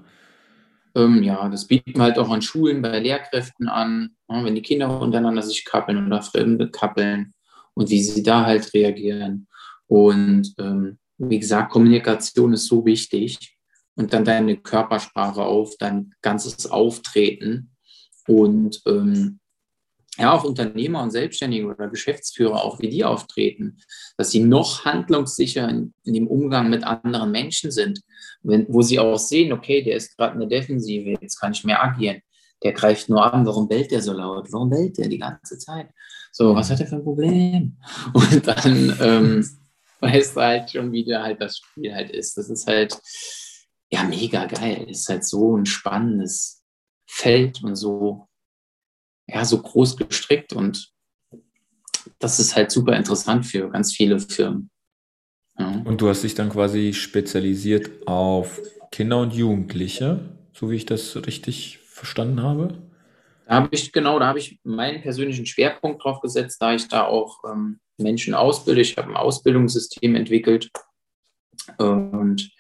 Ähm, ja, das bieten wir halt auch an Schulen bei Lehrkräften an, ja, wenn die Kinder untereinander sich kappeln oder Fremde kappeln und wie sie da halt reagieren. Und ähm, wie gesagt, Kommunikation ist so wichtig und dann deine Körpersprache auf, dein ganzes Auftreten und ähm, ja, auch Unternehmer und Selbstständige oder Geschäftsführer, auch wie die auftreten, dass sie noch handlungssicher in, in dem Umgang mit anderen Menschen sind, wenn, wo sie auch sehen, okay, der ist gerade in der Defensive, jetzt kann ich mehr agieren. Der greift nur an, warum bellt der so laut? Warum bellt der die ganze Zeit? So, was hat er für ein Problem? Und dann ähm, weißt du halt schon, wie der halt das Spiel halt ist. Das ist halt, ja, mega geil. Das ist halt so ein spannendes Feld und so ja, so groß gestrickt und das ist halt super interessant für ganz viele Firmen. Ja. Und du hast dich dann quasi spezialisiert auf Kinder und Jugendliche, so wie ich das richtig verstanden habe. Da habe ich, genau, da habe ich meinen persönlichen Schwerpunkt drauf gesetzt, da ich da auch ähm, Menschen ausbilde. Ich habe ein Ausbildungssystem entwickelt. Und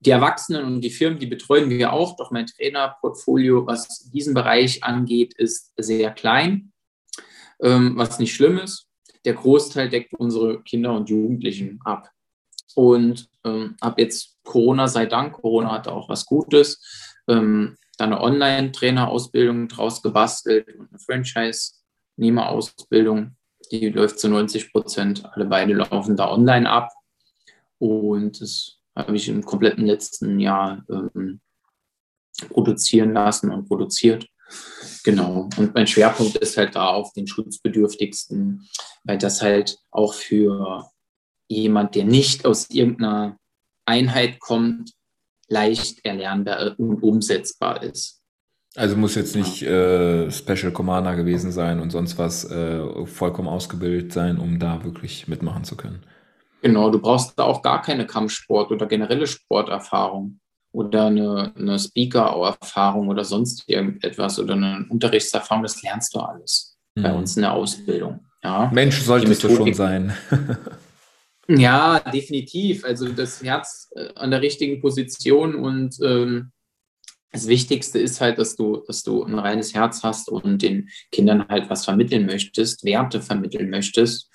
die Erwachsenen und die Firmen, die betreuen wir auch, doch mein Trainerportfolio, was diesen Bereich angeht, ist sehr klein, ähm, was nicht schlimm ist. Der Großteil deckt unsere Kinder und Jugendlichen ab. Und ähm, habe jetzt Corona sei Dank, Corona hatte auch was Gutes, ähm, da eine Online-Trainer-Ausbildung draus gebastelt und eine Franchise-Nehmer-Ausbildung. Die läuft zu 90 Prozent. Alle beide laufen da online ab. Und das habe ich im kompletten letzten Jahr ähm, produzieren lassen und produziert. Genau. Und mein Schwerpunkt ist halt da auf den Schutzbedürftigsten, weil das halt auch für jemand, der nicht aus irgendeiner Einheit kommt, leicht erlernbar und umsetzbar ist. Also muss jetzt nicht äh, Special Commander gewesen sein und sonst was äh, vollkommen ausgebildet sein, um da wirklich mitmachen zu können. Genau, du brauchst da auch gar keine Kampfsport oder generelle Sporterfahrung oder eine, eine Speaker-Erfahrung oder sonst irgendetwas oder eine Unterrichtserfahrung. Das lernst du alles mhm. bei uns in der Ausbildung. Ja. Mensch, solltest du schon sein. Ja, definitiv. Also das Herz äh, an der richtigen Position und ähm, das Wichtigste ist halt, dass du, dass du ein reines Herz hast und den Kindern halt was vermitteln möchtest, Werte vermitteln möchtest.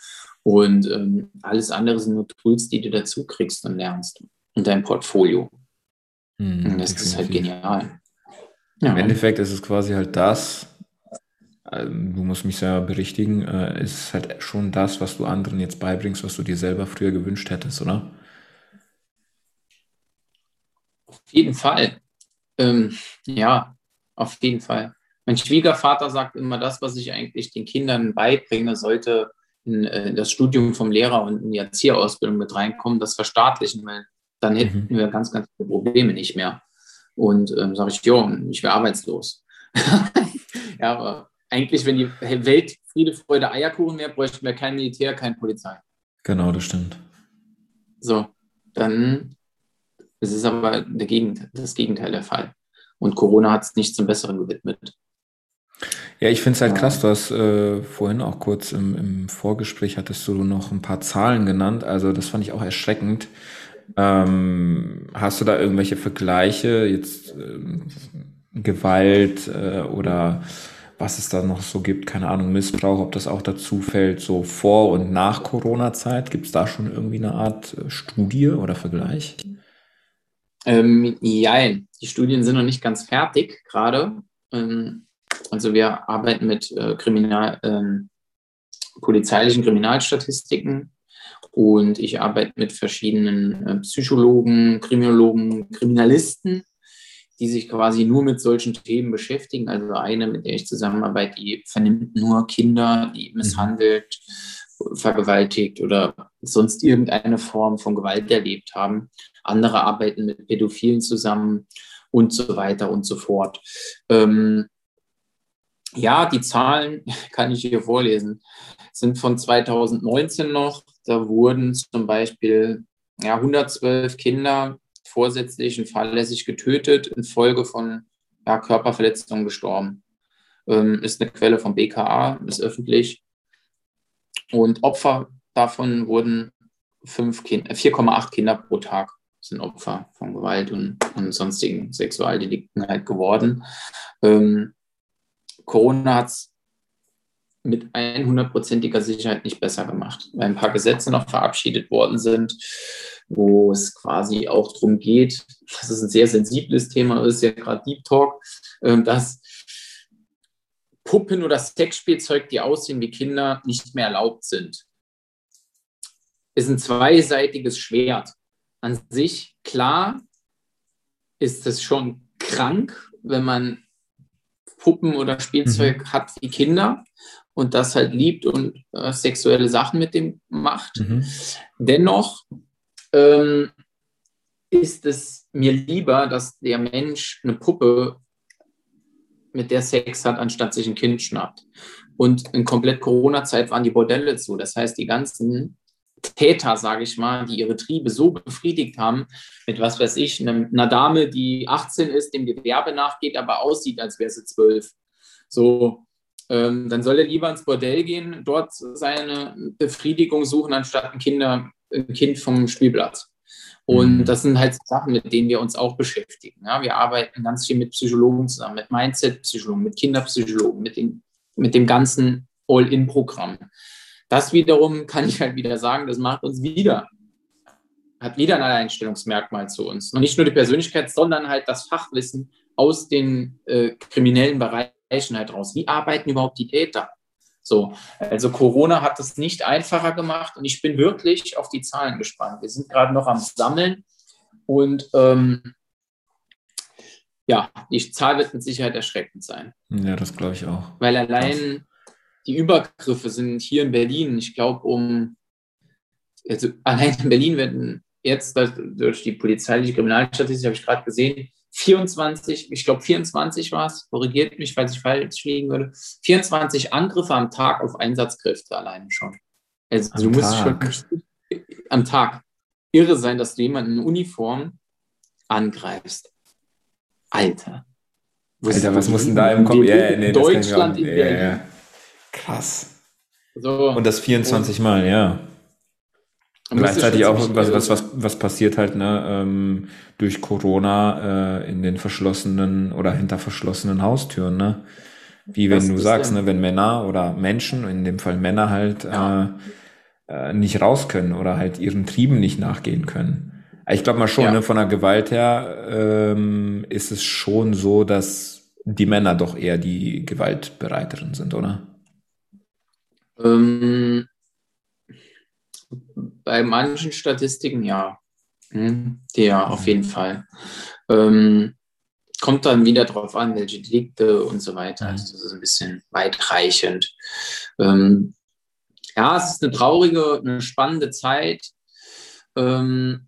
Und ähm, alles andere sind nur Tools, die du dazu kriegst und lernst. Und dein Portfolio. Hm, und das definitiv. ist halt genial. Ja. Im Endeffekt ist es quasi halt das, ähm, du musst mich ja berichtigen, äh, ist halt schon das, was du anderen jetzt beibringst, was du dir selber früher gewünscht hättest, oder? Auf jeden Fall. Ähm, ja, auf jeden Fall. Mein Schwiegervater sagt immer, das, was ich eigentlich den Kindern beibringe, sollte in, äh, in das Studium vom Lehrer und in die Erzieherausbildung mit reinkommen, das verstaatlichen, weil dann hätten mhm. wir ganz, ganz viele Probleme nicht mehr. Und ähm, sage ich, jo, ich wäre arbeitslos. ja, aber eigentlich, wenn die Welt Friede, Freude, Eierkuchen wäre, bräuchten wir kein Militär, keine Polizei. Genau, das stimmt. So, dann ist es aber der Gegend, das Gegenteil der Fall. Und Corona hat es nicht zum Besseren gewidmet. Ja, ich finde es halt krass, du hast äh, vorhin auch kurz im, im, Vorgespräch hattest du noch ein paar Zahlen genannt, also das fand ich auch erschreckend. Ähm, hast du da irgendwelche Vergleiche, jetzt äh, Gewalt äh, oder was es da noch so gibt, keine Ahnung, Missbrauch, ob das auch dazu fällt, so vor und nach Corona-Zeit. Gibt es da schon irgendwie eine Art äh, Studie oder Vergleich? Ähm, ja, die Studien sind noch nicht ganz fertig gerade. Ähm, also wir arbeiten mit äh, Kriminal, ähm, polizeilichen Kriminalstatistiken und ich arbeite mit verschiedenen äh, Psychologen, Kriminologen, Kriminalisten die sich quasi nur mit solchen Themen beschäftigen. Also eine, mit der ich zusammenarbeite, die vernimmt nur Kinder, die mhm. misshandelt, vergewaltigt oder sonst irgendeine Form von Gewalt erlebt haben. Andere arbeiten mit Pädophilen zusammen und so weiter und so fort. Ähm, ja, die Zahlen kann ich hier vorlesen, sind von 2019 noch. Da wurden zum Beispiel ja, 112 Kinder vorsätzlich und fahrlässig getötet, infolge von ja, Körperverletzungen gestorben. Ähm, ist eine Quelle vom BKA, ist öffentlich. Und Opfer davon wurden 4,8 äh, Kinder pro Tag sind Opfer von Gewalt und, und sonstigen Sexualdelikten halt geworden. Ähm, Corona hat es mit 100%iger Sicherheit nicht besser gemacht, weil ein paar Gesetze noch verabschiedet worden sind, wo es quasi auch darum geht, dass es ein sehr sensibles Thema ist, ja gerade Deep Talk, ähm, dass Puppen oder Sexspielzeug, die aussehen wie Kinder, nicht mehr erlaubt sind. Ist ein zweiseitiges Schwert. An sich, klar, ist es schon krank, wenn man Puppen oder Spielzeug mhm. hat wie Kinder und das halt liebt und äh, sexuelle Sachen mit dem macht. Mhm. Dennoch ähm, ist es mir lieber, dass der Mensch eine Puppe mit der Sex hat, anstatt sich ein Kind schnappt. Und in komplett Corona-Zeit waren die Bordelle zu. Das heißt, die ganzen Täter, sage ich mal, die ihre Triebe so befriedigt haben, mit was weiß ich, einer Dame, die 18 ist, dem Gewerbe nachgeht, aber aussieht, als wäre sie 12. So, ähm, dann soll er lieber ins Bordell gehen, dort seine Befriedigung suchen, anstatt ein, Kinder, ein Kind vom Spielplatz. Und mhm. das sind halt Sachen, mit denen wir uns auch beschäftigen. Ja, wir arbeiten ganz viel mit Psychologen zusammen, mit Mindset-Psychologen, mit Kinderpsychologen, mit, den, mit dem ganzen All-In-Programm. Das wiederum kann ich halt wieder sagen, das macht uns wieder, hat wieder ein Alleinstellungsmerkmal zu uns. Und nicht nur die Persönlichkeit, sondern halt das Fachwissen aus den äh, kriminellen Bereichen halt raus. Wie arbeiten überhaupt die Täter? So, also Corona hat es nicht einfacher gemacht und ich bin wirklich auf die Zahlen gespannt. Wir sind gerade noch am Sammeln und ähm, ja, die Zahl wird mit Sicherheit erschreckend sein. Ja, das glaube ich auch. Weil allein die Übergriffe sind hier in Berlin, ich glaube, um, also allein in Berlin werden jetzt durch die polizeiliche Kriminalstatistik, habe ich gerade gesehen, 24, ich glaube 24 war es, korrigiert mich, falls ich falsch liegen würde, 24 Angriffe am Tag auf Einsatzkräfte alleine schon. Also am du musst Tag. schon am Tag irre sein, dass du jemanden in Uniform angreifst. Alter. Alter, was muss denn da im Kopf? Ja, yeah, nee, Deutschland in Berlin. Yeah, yeah. Krass. So. Und das 24 Mal, ja. Und gleichzeitig auch was, was, was, was passiert halt ne, ähm, durch Corona äh, in den verschlossenen oder hinter verschlossenen Haustüren. Ne? Wie wenn das du sagst, ne, wenn Männer oder Menschen, in dem Fall Männer halt ja. äh, äh, nicht raus können oder halt ihren Trieben nicht nachgehen können. Ich glaube mal schon, ja. ne, von der Gewalt her ähm, ist es schon so, dass die Männer doch eher die gewaltbereiteren sind, oder? Ähm, bei manchen Statistiken ja. Hm, ja, auf jeden Fall. Ähm, kommt dann wieder darauf an, welche Delikte und so weiter. Also das ist ein bisschen weitreichend. Ähm, ja, es ist eine traurige, eine spannende Zeit. Ähm,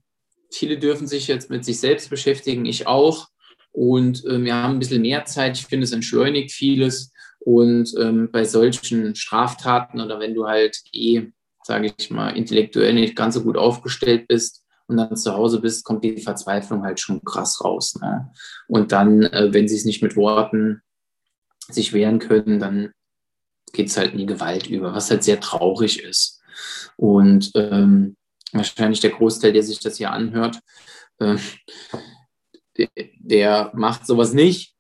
viele dürfen sich jetzt mit sich selbst beschäftigen, ich auch. Und äh, wir haben ein bisschen mehr Zeit. Ich finde, es entschleunigt vieles. Und ähm, bei solchen Straftaten oder wenn du halt eh, sage ich mal, intellektuell nicht ganz so gut aufgestellt bist und dann zu Hause bist, kommt die Verzweiflung halt schon krass raus. Ne? Und dann, äh, wenn sie es nicht mit Worten sich wehren können, dann geht es halt in die Gewalt über, was halt sehr traurig ist. Und ähm, wahrscheinlich der Großteil, der sich das hier anhört, äh, der, der macht sowas nicht,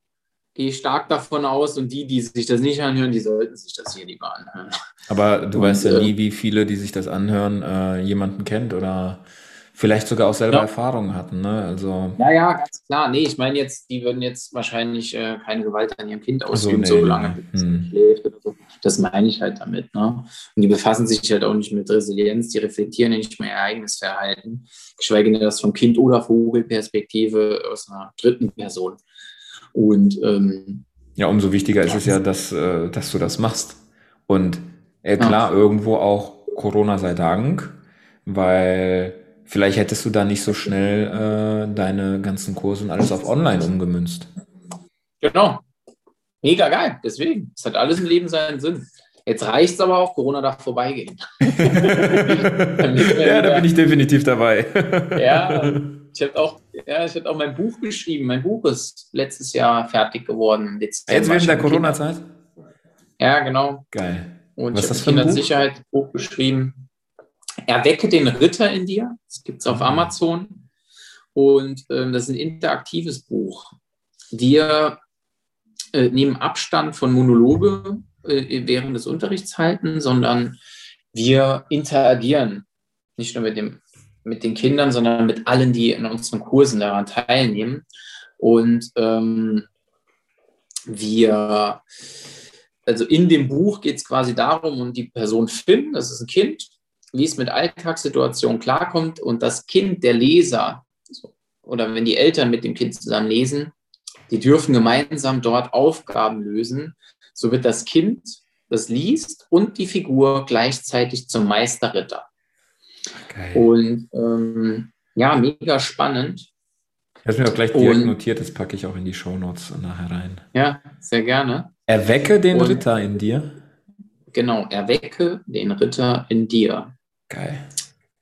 gehe stark davon aus. Und die, die sich das nicht anhören, die sollten sich das hier lieber anhören. Aber du und, weißt ja nie, äh, wie viele, die sich das anhören, äh, jemanden kennt oder vielleicht sogar auch selber ja. Erfahrungen hatten. Ne? Also, ja, ja, ganz klar. Nee, ich meine jetzt, die würden jetzt wahrscheinlich äh, keine Gewalt an ihrem Kind ausüben, so, nee, solange es hm. schläft oder so. Das meine ich halt damit. Ne? Und die befassen sich halt auch nicht mit Resilienz, die reflektieren nicht mehr ihr eigenes Verhalten, geschweige denn das vom Kind oder Vogelperspektive aus einer dritten Person. Und ähm, ja, umso wichtiger ist es ja, dass, äh, dass du das machst. Und äh, klar, ja. irgendwo auch Corona sei Dank, weil vielleicht hättest du da nicht so schnell äh, deine ganzen Kurse und alles auf online umgemünzt. Genau. Mega geil. Deswegen. Es hat alles im Leben seinen Sinn. Jetzt reicht es aber auch, Corona darf vorbeigehen. ja, da bin ich definitiv dabei. ja, ich habe auch, ja, ich habe auch mein Buch geschrieben. Mein Buch ist letztes Jahr fertig geworden. Jetzt während der Corona-Zeit? Ja, genau. Geil. Und Was ich habe Kindersicherheit Buch? Buch geschrieben. Erwecke den Ritter in dir. Das gibt es auf mhm. Amazon. Und ähm, das ist ein interaktives Buch. Wir äh, nehmen Abstand von Monologe äh, während des Unterrichts halten, sondern wir interagieren nicht nur mit dem mit den Kindern, sondern mit allen, die in unseren Kursen daran teilnehmen. Und ähm, wir, also in dem Buch geht es quasi darum, um die Person Finn, das ist ein Kind, wie es mit Alltagssituationen klarkommt und das Kind, der Leser, oder wenn die Eltern mit dem Kind zusammen lesen, die dürfen gemeinsam dort Aufgaben lösen. So wird das Kind, das liest, und die Figur gleichzeitig zum Meisterritter. Geil. Und ähm, ja, mega spannend. Ich habe mir auch gleich direkt und, notiert, das packe ich auch in die Shownotes nachher rein. Ja, sehr gerne. Erwecke den und, Ritter in dir. Genau, erwecke den Ritter in dir. Geil.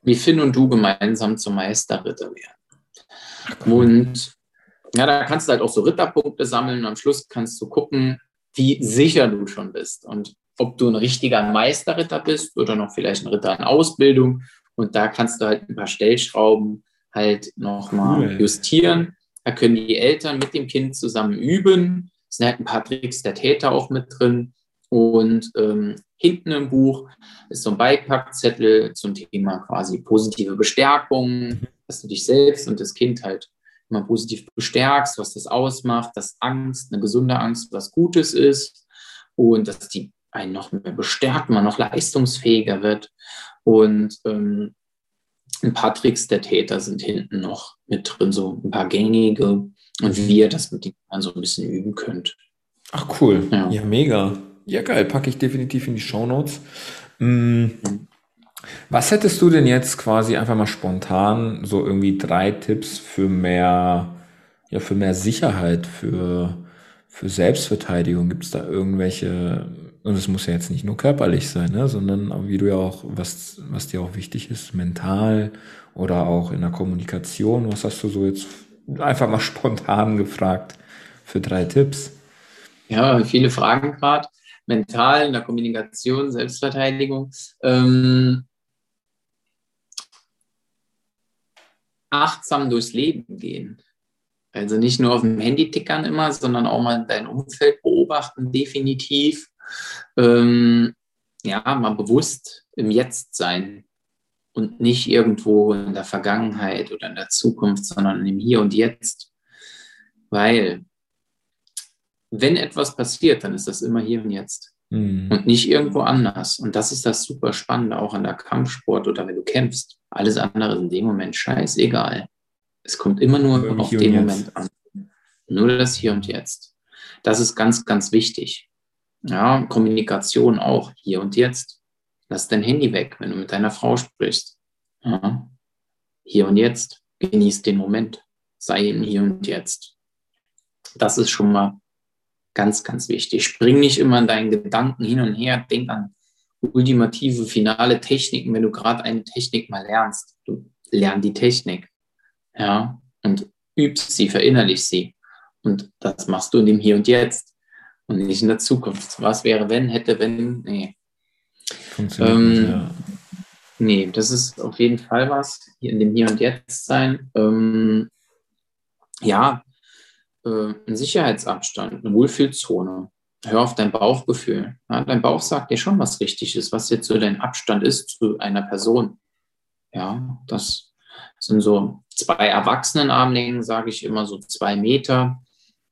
wie Finn und du gemeinsam zum Meisterritter werden. Cool. Und ja, da kannst du halt auch so Ritterpunkte sammeln und am Schluss kannst du gucken, wie sicher du schon bist und ob du ein richtiger Meisterritter bist oder noch vielleicht ein Ritter in Ausbildung. Und da kannst du halt ein paar Stellschrauben halt nochmal cool. justieren. Da können die Eltern mit dem Kind zusammen üben. Es sind halt ein paar Tricks der Täter auch mit drin. Und ähm, hinten im Buch ist so ein Beipackzettel zum Thema quasi positive Bestärkung, dass du dich selbst und das Kind halt immer positiv bestärkst, was das ausmacht, dass Angst, eine gesunde Angst, was Gutes ist und dass die einen noch mehr bestärkt, man noch leistungsfähiger wird. Und ähm, ein paar Tricks der Täter sind hinten noch mit drin, so ein paar gängige und wie ihr das mit den Kindern so ein bisschen üben könnt. Ach cool, ja, ja mega. Ja geil, packe ich definitiv in die Show Notes. Mhm. Was hättest du denn jetzt quasi einfach mal spontan so irgendwie drei Tipps für mehr, ja, für mehr Sicherheit, für, für Selbstverteidigung? Gibt es da irgendwelche, und es muss ja jetzt nicht nur körperlich sein, ne, sondern wie du ja auch, was, was dir auch wichtig ist, mental oder auch in der Kommunikation, was hast du so jetzt einfach mal spontan gefragt für drei Tipps? Ja, viele Fragen gerade mental, in der Kommunikation, Selbstverteidigung. Ähm, achtsam durchs Leben gehen. Also nicht nur auf dem Handy tickern immer, sondern auch mal dein Umfeld beobachten, definitiv. Ähm, ja, mal bewusst im Jetzt sein und nicht irgendwo in der Vergangenheit oder in der Zukunft, sondern im Hier und Jetzt. Weil wenn etwas passiert, dann ist das immer hier und jetzt. Mhm. Und nicht irgendwo anders. Und das ist das super Spannende auch an der Kampfsport oder wenn du kämpfst. Alles andere ist in dem Moment scheißegal. Es kommt immer nur auf den Moment an. Nur das Hier und Jetzt. Das ist ganz, ganz wichtig. Ja, Kommunikation auch. Hier und Jetzt. Lass dein Handy weg, wenn du mit deiner Frau sprichst. Ja. Hier und Jetzt. Genieß den Moment. Sei im Hier und Jetzt. Das ist schon mal Ganz, ganz wichtig. Spring nicht immer in deinen Gedanken hin und her. Denk an ultimative, finale Techniken, wenn du gerade eine Technik mal lernst. Du lern die Technik. Ja, und übst sie, verinnerlich sie. Und das machst du in dem Hier und Jetzt und nicht in der Zukunft. Was wäre, wenn, hätte, wenn? Nee. Funktioniert ähm, nicht, ja. Nee, das ist auf jeden Fall was, hier in dem Hier und Jetzt sein. Ähm, ja, äh, einen Sicherheitsabstand, eine Wohlfühlzone. Hör auf dein Bauchgefühl. Ja, dein Bauch sagt dir schon, was richtig ist, was jetzt so dein Abstand ist zu einer Person. Ja, das sind so zwei Erwachsenenarmlängen, sage ich immer, so zwei Meter.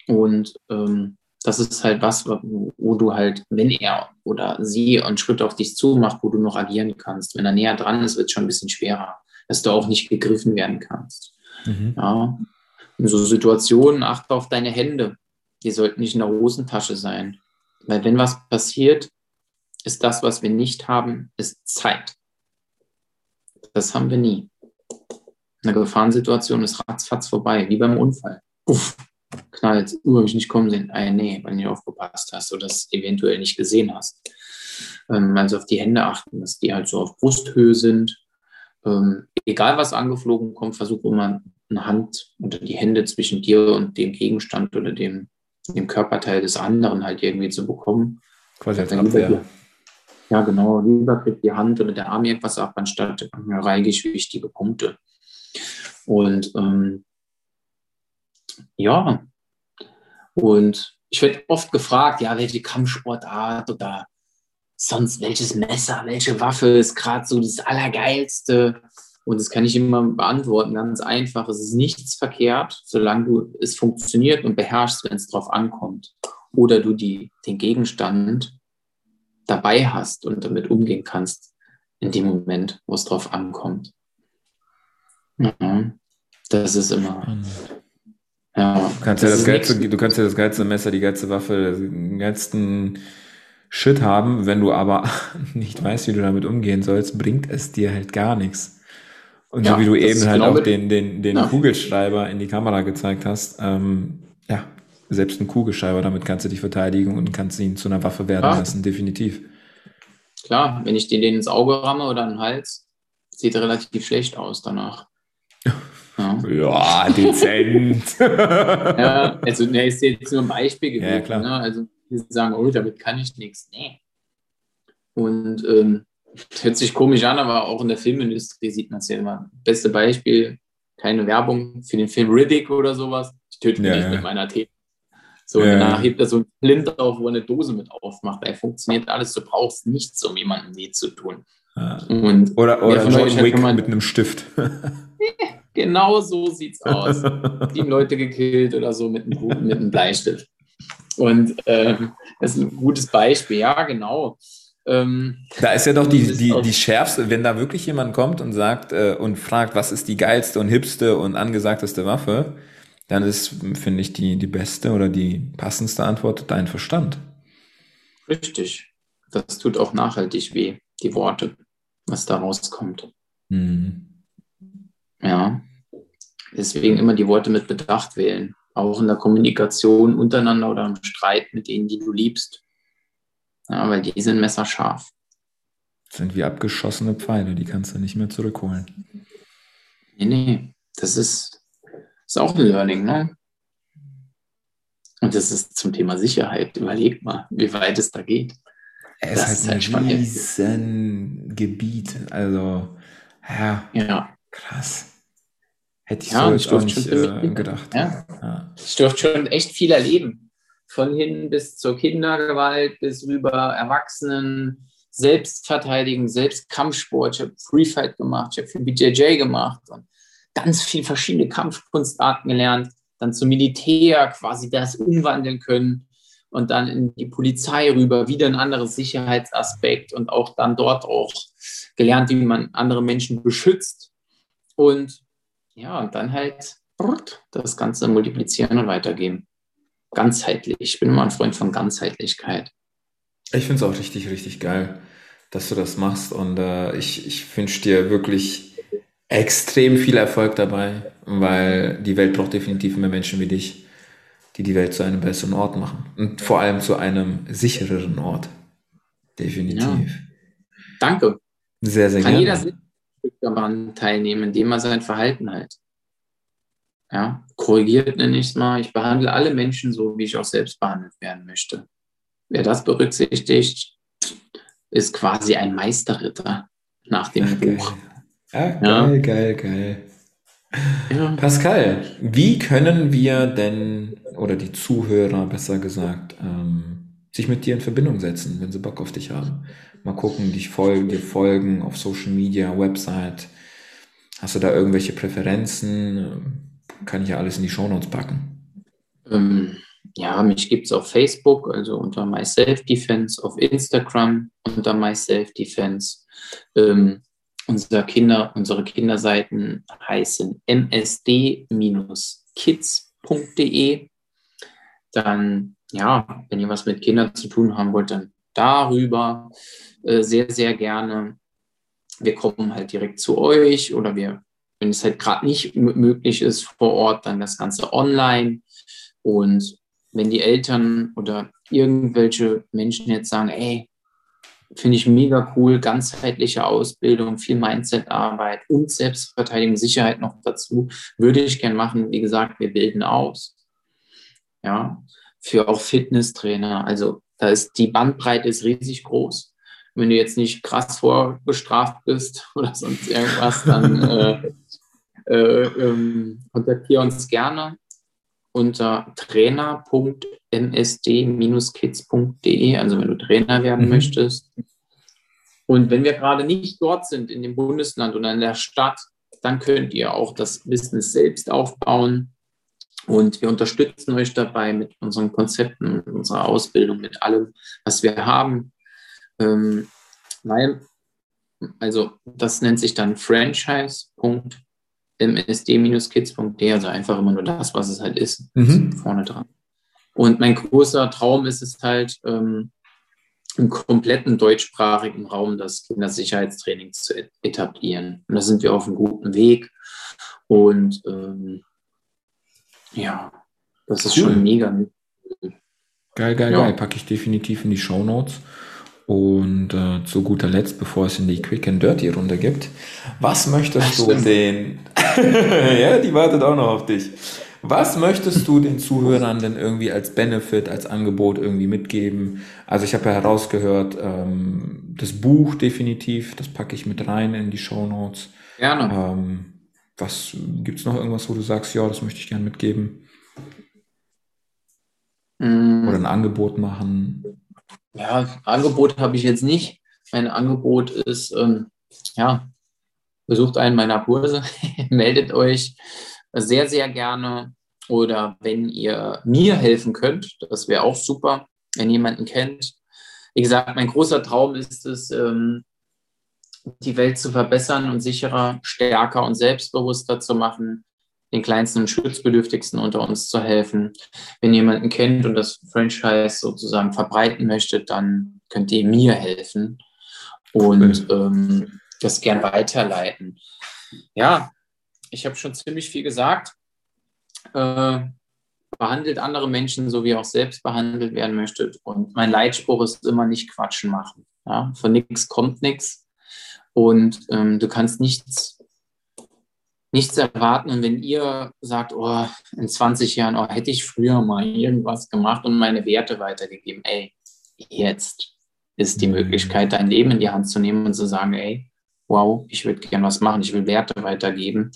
Und ähm, das ist halt was, wo du halt, wenn er oder sie einen Schritt auf dich zumacht, wo du noch agieren kannst. Wenn er näher dran ist, wird es schon ein bisschen schwerer, dass du auch nicht gegriffen werden kannst. Mhm. Ja, in so Situationen achte auf deine Hände. Die sollten nicht in der Hosentasche sein. Weil wenn was passiert, ist das, was wir nicht haben, ist Zeit. Das haben wir nie. Eine Gefahrensituation ist ratzfatz vorbei, wie beim Unfall. Uff, knallt, uh, habe ich nicht kommen sehen. Ah, nee, weil du nicht aufgepasst hast oder das eventuell nicht gesehen hast. Ähm, also auf die Hände achten, dass die halt so auf Brusthöhe sind. Ähm, egal was angeflogen kommt, versuche immer eine Hand oder die Hände zwischen dir und dem Gegenstand oder dem, dem Körperteil des anderen halt irgendwie zu bekommen. Quasi als Abwehr. ja, genau. Lieber kriegt die Hand oder der Arm irgendwas ab, anstatt reichlich wichtige Punkte. Und ähm, ja, und ich werde oft gefragt, ja, welche Kampfsportart oder sonst welches Messer, welche Waffe ist gerade so das Allergeilste. Und das kann ich immer beantworten, ganz einfach. Es ist nichts verkehrt, solange du es funktioniert und beherrschst, wenn es drauf ankommt. Oder du die, den Gegenstand dabei hast und damit umgehen kannst in dem Moment, wo es drauf ankommt. Ja, das ist immer. Ja, du kannst ja das geilste, du kannst ja das geilste Messer, die geilste Waffe, den geilsten Shit haben, wenn du aber nicht weißt, wie du damit umgehen sollst, bringt es dir halt gar nichts. Und ja, so wie du eben halt auch den, den, den ja. Kugelschreiber in die Kamera gezeigt hast, ähm, ja, selbst ein Kugelschreiber, damit kannst du dich verteidigen und kannst ihn zu einer Waffe werden ja. lassen, definitiv. Klar, wenn ich den ins Auge ramme oder in den Hals, sieht relativ schlecht aus danach. Ja, ja dezent. ja, also ne, ist jetzt nur ein Beispiel gewesen. Ja, klar. Ne? Also die sagen, oh, damit kann ich nichts. Nee. Und ähm, hört sich komisch an, aber auch in der Filmindustrie sieht man es ja immer. Beste Beispiel, keine Werbung für den Film Riddick oder sowas. Ich töte mich ja, nicht ja. mit meiner Tee. So, ja. danach hebt er so ein Flint auf, wo er eine Dose mit aufmacht. Da funktioniert alles. Du brauchst nichts, um jemandem weh zu tun. Und oder oder John Wick mit einem Stift. genau so sieht's aus. Sieben Leute gekillt oder so mit einem, mit einem Bleistift. Und ähm, das ist ein gutes Beispiel. Ja, genau. Ähm, da ist ja doch die, die, die schärfste, wenn da wirklich jemand kommt und sagt äh, und fragt, was ist die geilste und hipste und angesagteste Waffe, dann ist, finde ich, die, die beste oder die passendste Antwort dein Verstand. Richtig. Das tut auch nachhaltig weh, die Worte, was da rauskommt. Mhm. Ja. Deswegen immer die Worte mit Bedacht wählen. Auch in der Kommunikation untereinander oder im Streit mit denen, die du liebst. Ja, weil die sind messerscharf. Das sind wie abgeschossene Pfeile, die kannst du nicht mehr zurückholen. Nee, nee. Das ist, ist auch ein Learning, ne? Und das ist zum Thema Sicherheit. Überleg mal, wie weit es da geht. Es das ist halt ein riesen Gebiet. Also, ja, ja. krass. Hätte ich ja, so jetzt auch nicht äh, gedacht. Ja. ja. Ich durfte schon echt viel erleben. Von hin bis zur Kindergewalt, bis rüber Erwachsenen, Selbstverteidigung, Selbstkampfsport. Ich habe Free Fight gemacht, ich habe viel BJJ gemacht und ganz viele verschiedene Kampfkunstarten gelernt. Dann zum Militär quasi das umwandeln können und dann in die Polizei rüber, wieder ein anderes Sicherheitsaspekt und auch dann dort auch gelernt, wie man andere Menschen beschützt. Und ja, und dann halt das Ganze multiplizieren und weitergeben. Ganzheitlich. Ich bin immer ein Freund von Ganzheitlichkeit. Ich finde es auch richtig, richtig geil, dass du das machst. Und äh, ich, ich wünsche dir wirklich extrem viel Erfolg dabei, weil die Welt braucht definitiv mehr Menschen wie dich, die die Welt zu einem besseren Ort machen. Und vor allem zu einem sichereren Ort. Definitiv. Ja. Danke. Sehr, sehr Kann gerne. jeder daran teilnehmen, indem er sein Verhalten halt ja, korrigiert nenne ich es mal. Ich behandle alle Menschen so, wie ich auch selbst behandelt werden möchte. Wer das berücksichtigt, ist quasi ein Meisterritter nach dem Ach, Buch. Geil. Ja, geil, geil, geil. Ja. Pascal, wie können wir denn, oder die Zuhörer besser gesagt, ähm, sich mit dir in Verbindung setzen, wenn sie Bock auf dich haben? Mal gucken, dich folgen, dir folgen auf Social Media, Website. Hast du da irgendwelche Präferenzen? Kann ich ja alles in die Shownotes packen. Ähm, ja, mich gibt es auf Facebook, also unter MySelfDefense, auf Instagram unter MySelfDefense. Ähm, unsere, Kinder, unsere Kinderseiten heißen msd-kids.de. Dann, ja, wenn ihr was mit Kindern zu tun haben wollt, dann darüber sehr, sehr gerne. Wir kommen halt direkt zu euch oder wir, wenn es halt gerade nicht möglich ist vor Ort, dann das Ganze online. Und wenn die Eltern oder irgendwelche Menschen jetzt sagen, ey, finde ich mega cool, ganzheitliche Ausbildung, viel Mindset-Arbeit und Selbstverteidigung, Sicherheit noch dazu, würde ich gern machen. Wie gesagt, wir bilden aus. Ja, für auch Fitnesstrainer. Also da ist die Bandbreite ist riesig groß. Wenn du jetzt nicht krass vorbestraft bist oder sonst irgendwas, dann äh, äh, ähm, kontaktiere uns gerne unter trainer.msd-kids.de, also wenn du Trainer werden mhm. möchtest. Und wenn wir gerade nicht dort sind, in dem Bundesland oder in der Stadt, dann könnt ihr auch das Business selbst aufbauen. Und wir unterstützen euch dabei mit unseren Konzepten, mit unserer Ausbildung, mit allem, was wir haben. Ähm, weil, also das nennt sich dann franchise.msd-kids.de, also einfach immer nur das, was es halt ist, mhm. vorne dran. Und mein großer Traum ist es halt, ähm, im kompletten deutschsprachigen Raum das Kindersicherheitstraining zu etablieren. Und da sind wir auf einem guten Weg. Und ähm, ja, das ist cool. schon mega. Geil, geil, ja. geil. Packe ich definitiv in die Show Notes. Und äh, zu guter Letzt, bevor es in die Quick and Dirty Runde gibt, was möchtest du den. ja, die wartet auch noch auf dich. Was möchtest du den Zuhörern denn irgendwie als Benefit, als Angebot irgendwie mitgeben? Also ich habe ja herausgehört, ähm, das Buch definitiv, das packe ich mit rein in die Show Notes. Gerne. Ähm, was gibt's noch irgendwas, wo du sagst, ja, das möchte ich gerne mitgeben? Mm. Oder ein Angebot machen? Ja, Angebot habe ich jetzt nicht. Mein Angebot ist, ähm, ja, besucht einen meiner Kurse, meldet euch sehr, sehr gerne. Oder wenn ihr mir helfen könnt, das wäre auch super, wenn jemanden kennt. Wie gesagt, mein großer Traum ist es, ähm, die Welt zu verbessern und sicherer, stärker und selbstbewusster zu machen, den kleinsten und schutzbedürftigsten unter uns zu helfen. Wenn jemanden kennt und das Franchise sozusagen verbreiten möchte, dann könnt ihr mir helfen und ähm, das gern weiterleiten. Ja, ich habe schon ziemlich viel gesagt. Äh, behandelt andere Menschen so, wie ihr auch selbst behandelt werden möchtet. Und mein Leitspruch ist immer nicht Quatschen machen. Ja? Von nichts kommt nichts. Und ähm, du kannst nichts, nichts erwarten. Und wenn ihr sagt, oh, in 20 Jahren, oh, hätte ich früher mal irgendwas gemacht und meine Werte weitergegeben, ey, jetzt ist die Möglichkeit, dein Leben in die Hand zu nehmen und zu sagen, ey, wow, ich würde gern was machen, ich will Werte weitergeben,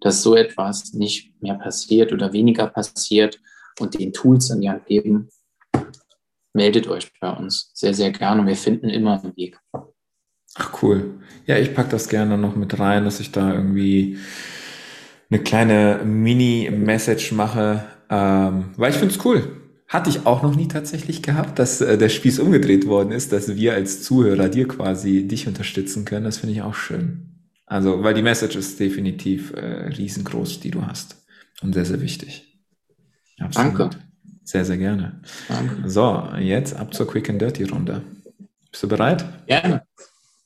dass so etwas nicht mehr passiert oder weniger passiert und den Tools an die Hand geben, meldet euch bei uns sehr, sehr gerne und wir finden immer einen Weg. Cool. Ja, ich packe das gerne noch mit rein, dass ich da irgendwie eine kleine Mini-Message mache, ähm, weil ich finde es cool. Hatte ich auch noch nie tatsächlich gehabt, dass äh, der Spieß umgedreht worden ist, dass wir als Zuhörer dir quasi dich unterstützen können. Das finde ich auch schön. Also, weil die Message ist definitiv äh, riesengroß, die du hast. Und sehr, sehr wichtig. Absolut. Danke. Sehr, sehr gerne. Danke. So, jetzt ab zur Quick and Dirty Runde. Bist du bereit? Gerne.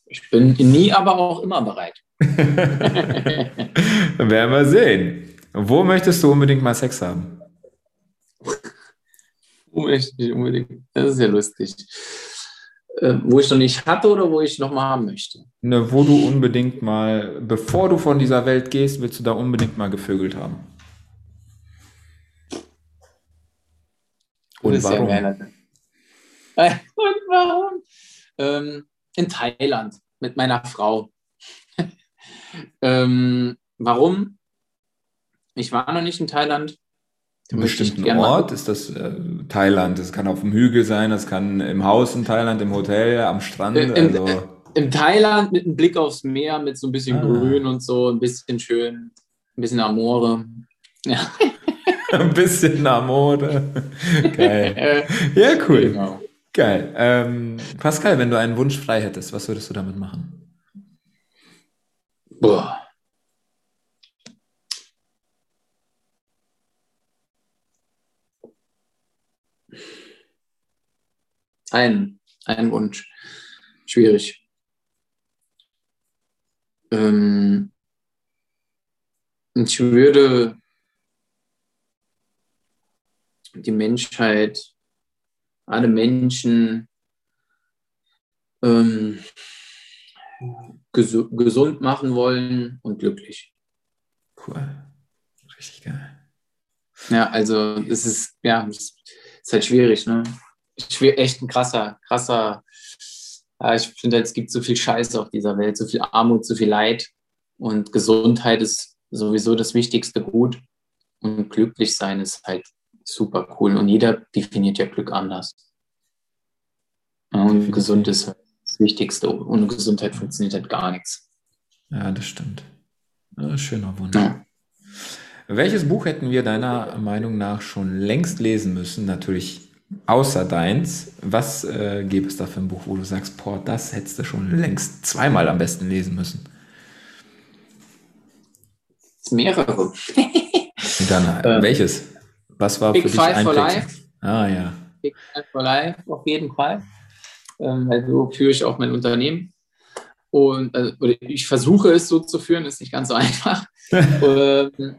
Ich bin nie, aber auch immer bereit. Dann werden wir sehen. Wo möchtest du unbedingt mal Sex haben? Wo möchte ich unbedingt? Das ist ja lustig. Äh, wo ich noch nicht hatte oder wo ich noch mal haben möchte? Ne, wo du unbedingt mal, bevor du von dieser Welt gehst, willst du da unbedingt mal gevögelt haben. Und warum? Ja Und warum? Ähm, in Thailand mit meiner Frau. ähm, warum? Ich war noch nicht in Thailand. Im bestimmten Ort ist das äh, Thailand. Das kann auf dem Hügel sein, das kann im Haus in Thailand, im Hotel, am Strand. Äh, Im, also. äh, Im Thailand mit einem Blick aufs Meer, mit so ein bisschen ah. Grün und so, ein bisschen schön, ein bisschen Amore. Ja. ein bisschen Amore. Geil. ja, cool. Genau. Geil. Ähm, Pascal, wenn du einen Wunsch frei hättest, was würdest du damit machen? Boah. Ein, ein Wunsch. Schwierig. Ähm, ich würde die Menschheit alle Menschen ähm, ges gesund machen wollen und glücklich. Cool. Richtig geil. Ja, also es ist, ja, es ist halt schwierig, ne? Schwer, echt ein krasser, krasser, ja, ich finde, es gibt so viel Scheiße auf dieser Welt, so viel Armut, so viel Leid und Gesundheit ist sowieso das wichtigste Gut und glücklich sein ist halt super cool. Und jeder definiert ja Glück anders. und gesund ist halt das Wichtigste. Ohne Gesundheit funktioniert halt gar nichts. Ja, das stimmt. Schöner Wunsch. Ja. Welches Buch hätten wir deiner Meinung nach schon längst lesen müssen? Natürlich außer deins. Was äh, gäbe es da für ein Buch, wo du sagst, boah, das hättest du schon längst zweimal am besten lesen müssen? Mehrere. Dann, äh, welches? Was war Big für dich Five ein for Pick? Life. Ah ja. Big Five for Life, auf jeden Fall. Ähm, weil so führe ich auch mein Unternehmen. Und also, ich versuche es so zu führen, ist nicht ganz so einfach. ähm,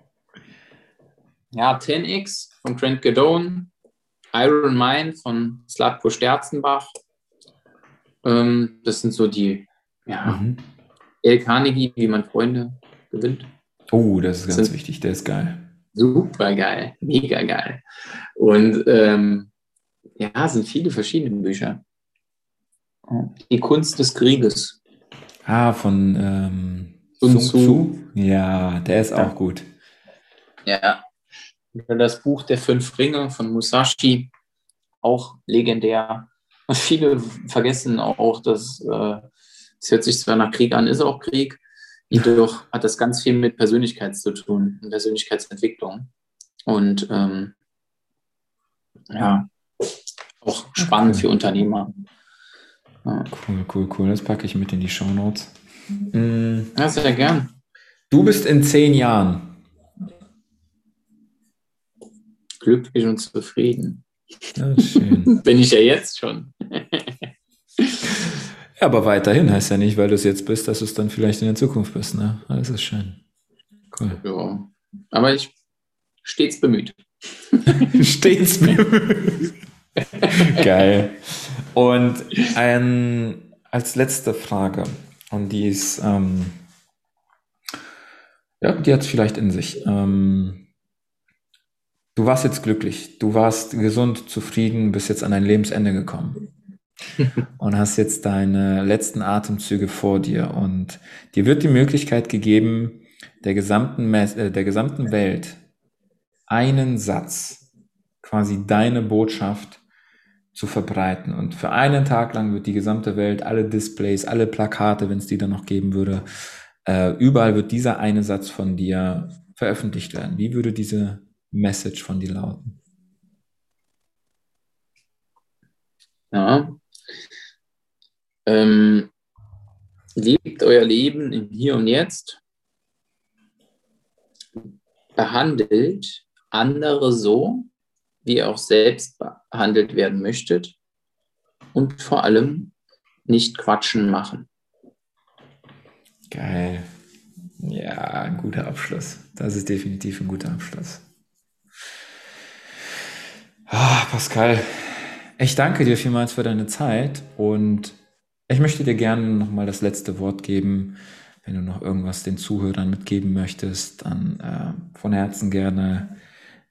ja, 10x von Grant Gadone, Iron Mind von Slatko Sterzenbach Ähm, das sind so die, ja, mhm. El Carnegie, wie man Freunde gewinnt. Oh, das ist ganz wichtig, der ist geil. Super geil, mega geil. Und ähm, ja, sind viele verschiedene Bücher. Die Kunst des Krieges. Ah, von ähm, Sun Tzu. Ja, der ist ja. auch gut. Ja. Das Buch Der Fünf Ringe von Musashi, auch legendär. Viele vergessen auch, dass äh, es hört sich zwar nach Krieg an, ist auch Krieg, jedoch hat das ganz viel mit Persönlichkeit zu tun, Persönlichkeitsentwicklung. Und ähm, ja, auch spannend für Unternehmer. Ja. Cool, cool, cool. Das packe ich mit in die Show Notes. Mhm. Ja, sehr gern. Du bist in zehn Jahren. Glücklich und zufrieden. Ja, schön. Bin ich ja jetzt schon. ja, aber weiterhin heißt ja nicht, weil du es jetzt bist, dass du es dann vielleicht in der Zukunft bist. Ne? Das ist schön. Cool. Ja, aber ich stets bemüht. stets bemüht. Geil. Und ein, als letzte Frage, und die ist, ähm, ja, die hat es vielleicht in sich. Ähm, du warst jetzt glücklich, du warst gesund, zufrieden, bist jetzt an dein Lebensende gekommen und hast jetzt deine letzten Atemzüge vor dir und dir wird die Möglichkeit gegeben, der gesamten, äh, der gesamten Welt einen Satz, quasi deine Botschaft zu verbreiten. Und für einen Tag lang wird die gesamte Welt, alle Displays, alle Plakate, wenn es die dann noch geben würde, äh, überall wird dieser eine Satz von dir veröffentlicht werden. Wie würde diese Message von dir lauten? Ja. Ähm, lebt euer Leben im Hier und Jetzt. Behandelt andere so, wie ihr auch selbst behandelt werden möchtet und vor allem nicht quatschen machen. Geil. Ja, ein guter Abschluss. Das ist definitiv ein guter Abschluss. Ah, Pascal, ich danke dir vielmals für deine Zeit und ich möchte dir gerne nochmal das letzte Wort geben. Wenn du noch irgendwas den Zuhörern mitgeben möchtest, dann äh, von Herzen gerne.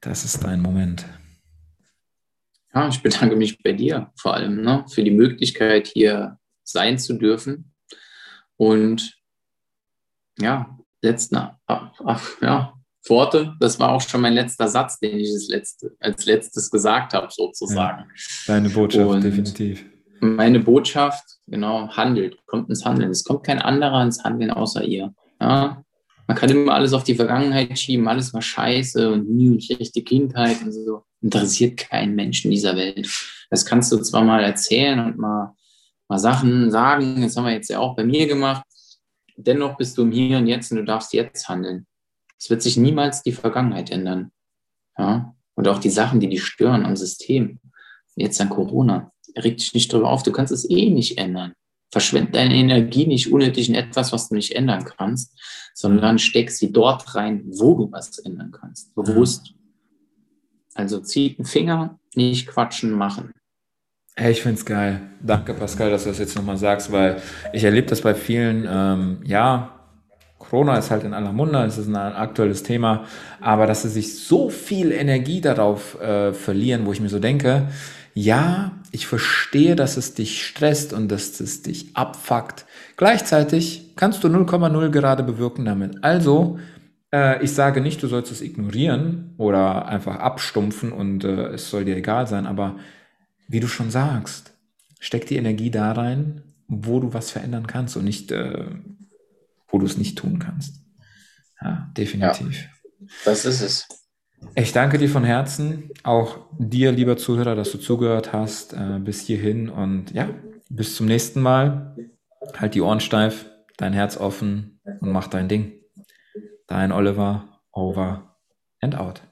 Das ist dein Moment. Ja, ich bedanke mich bei dir vor allem ne, für die Möglichkeit, hier sein zu dürfen. Und ja, letzten ach, ja, Worte, das war auch schon mein letzter Satz, den ich als, letzte, als letztes gesagt habe, sozusagen. Ja, deine Botschaft, Und definitiv. Meine Botschaft, genau, handelt, kommt ins Handeln. Es kommt kein anderer ins Handeln außer ihr. Ja? Man kann immer alles auf die Vergangenheit schieben, alles war scheiße und nie schlechte Kindheit und so interessiert keinen Menschen dieser Welt. Das kannst du zwar mal erzählen und mal, mal Sachen sagen, das haben wir jetzt ja auch bei mir gemacht. Dennoch bist du im Hier und Jetzt und du darfst jetzt handeln. Es wird sich niemals die Vergangenheit ändern. Ja? Und auch die Sachen, die dich stören am System. Jetzt an Corona. Reg dich nicht drüber auf, du kannst es eh nicht ändern. Verschwend deine Energie nicht unnötig in etwas, was du nicht ändern kannst, sondern steck sie dort rein, wo du was ändern kannst. Bewusst. Also zieht einen Finger, nicht quatschen, machen. Hey, ich finde es geil. Danke, Pascal, dass du das jetzt nochmal sagst, weil ich erlebe das bei vielen, ähm, ja, Corona ist halt in aller Munde, es ist ein aktuelles Thema, aber dass sie sich so viel Energie darauf äh, verlieren, wo ich mir so denke, ja, ich verstehe, dass es dich stresst und dass es dich abfuckt. Gleichzeitig kannst du 0,0 gerade bewirken damit. Also äh, ich sage nicht, du sollst es ignorieren oder einfach abstumpfen und äh, es soll dir egal sein, aber wie du schon sagst, steck die Energie da rein, wo du was verändern kannst und nicht, äh, wo du es nicht tun kannst. Ja, definitiv. Ja, das ist es. Ich danke dir von Herzen, auch dir, lieber Zuhörer, dass du zugehört hast äh, bis hierhin und ja, bis zum nächsten Mal. Halt die Ohren steif, dein Herz offen und mach dein Ding. Dein Oliver, over and out.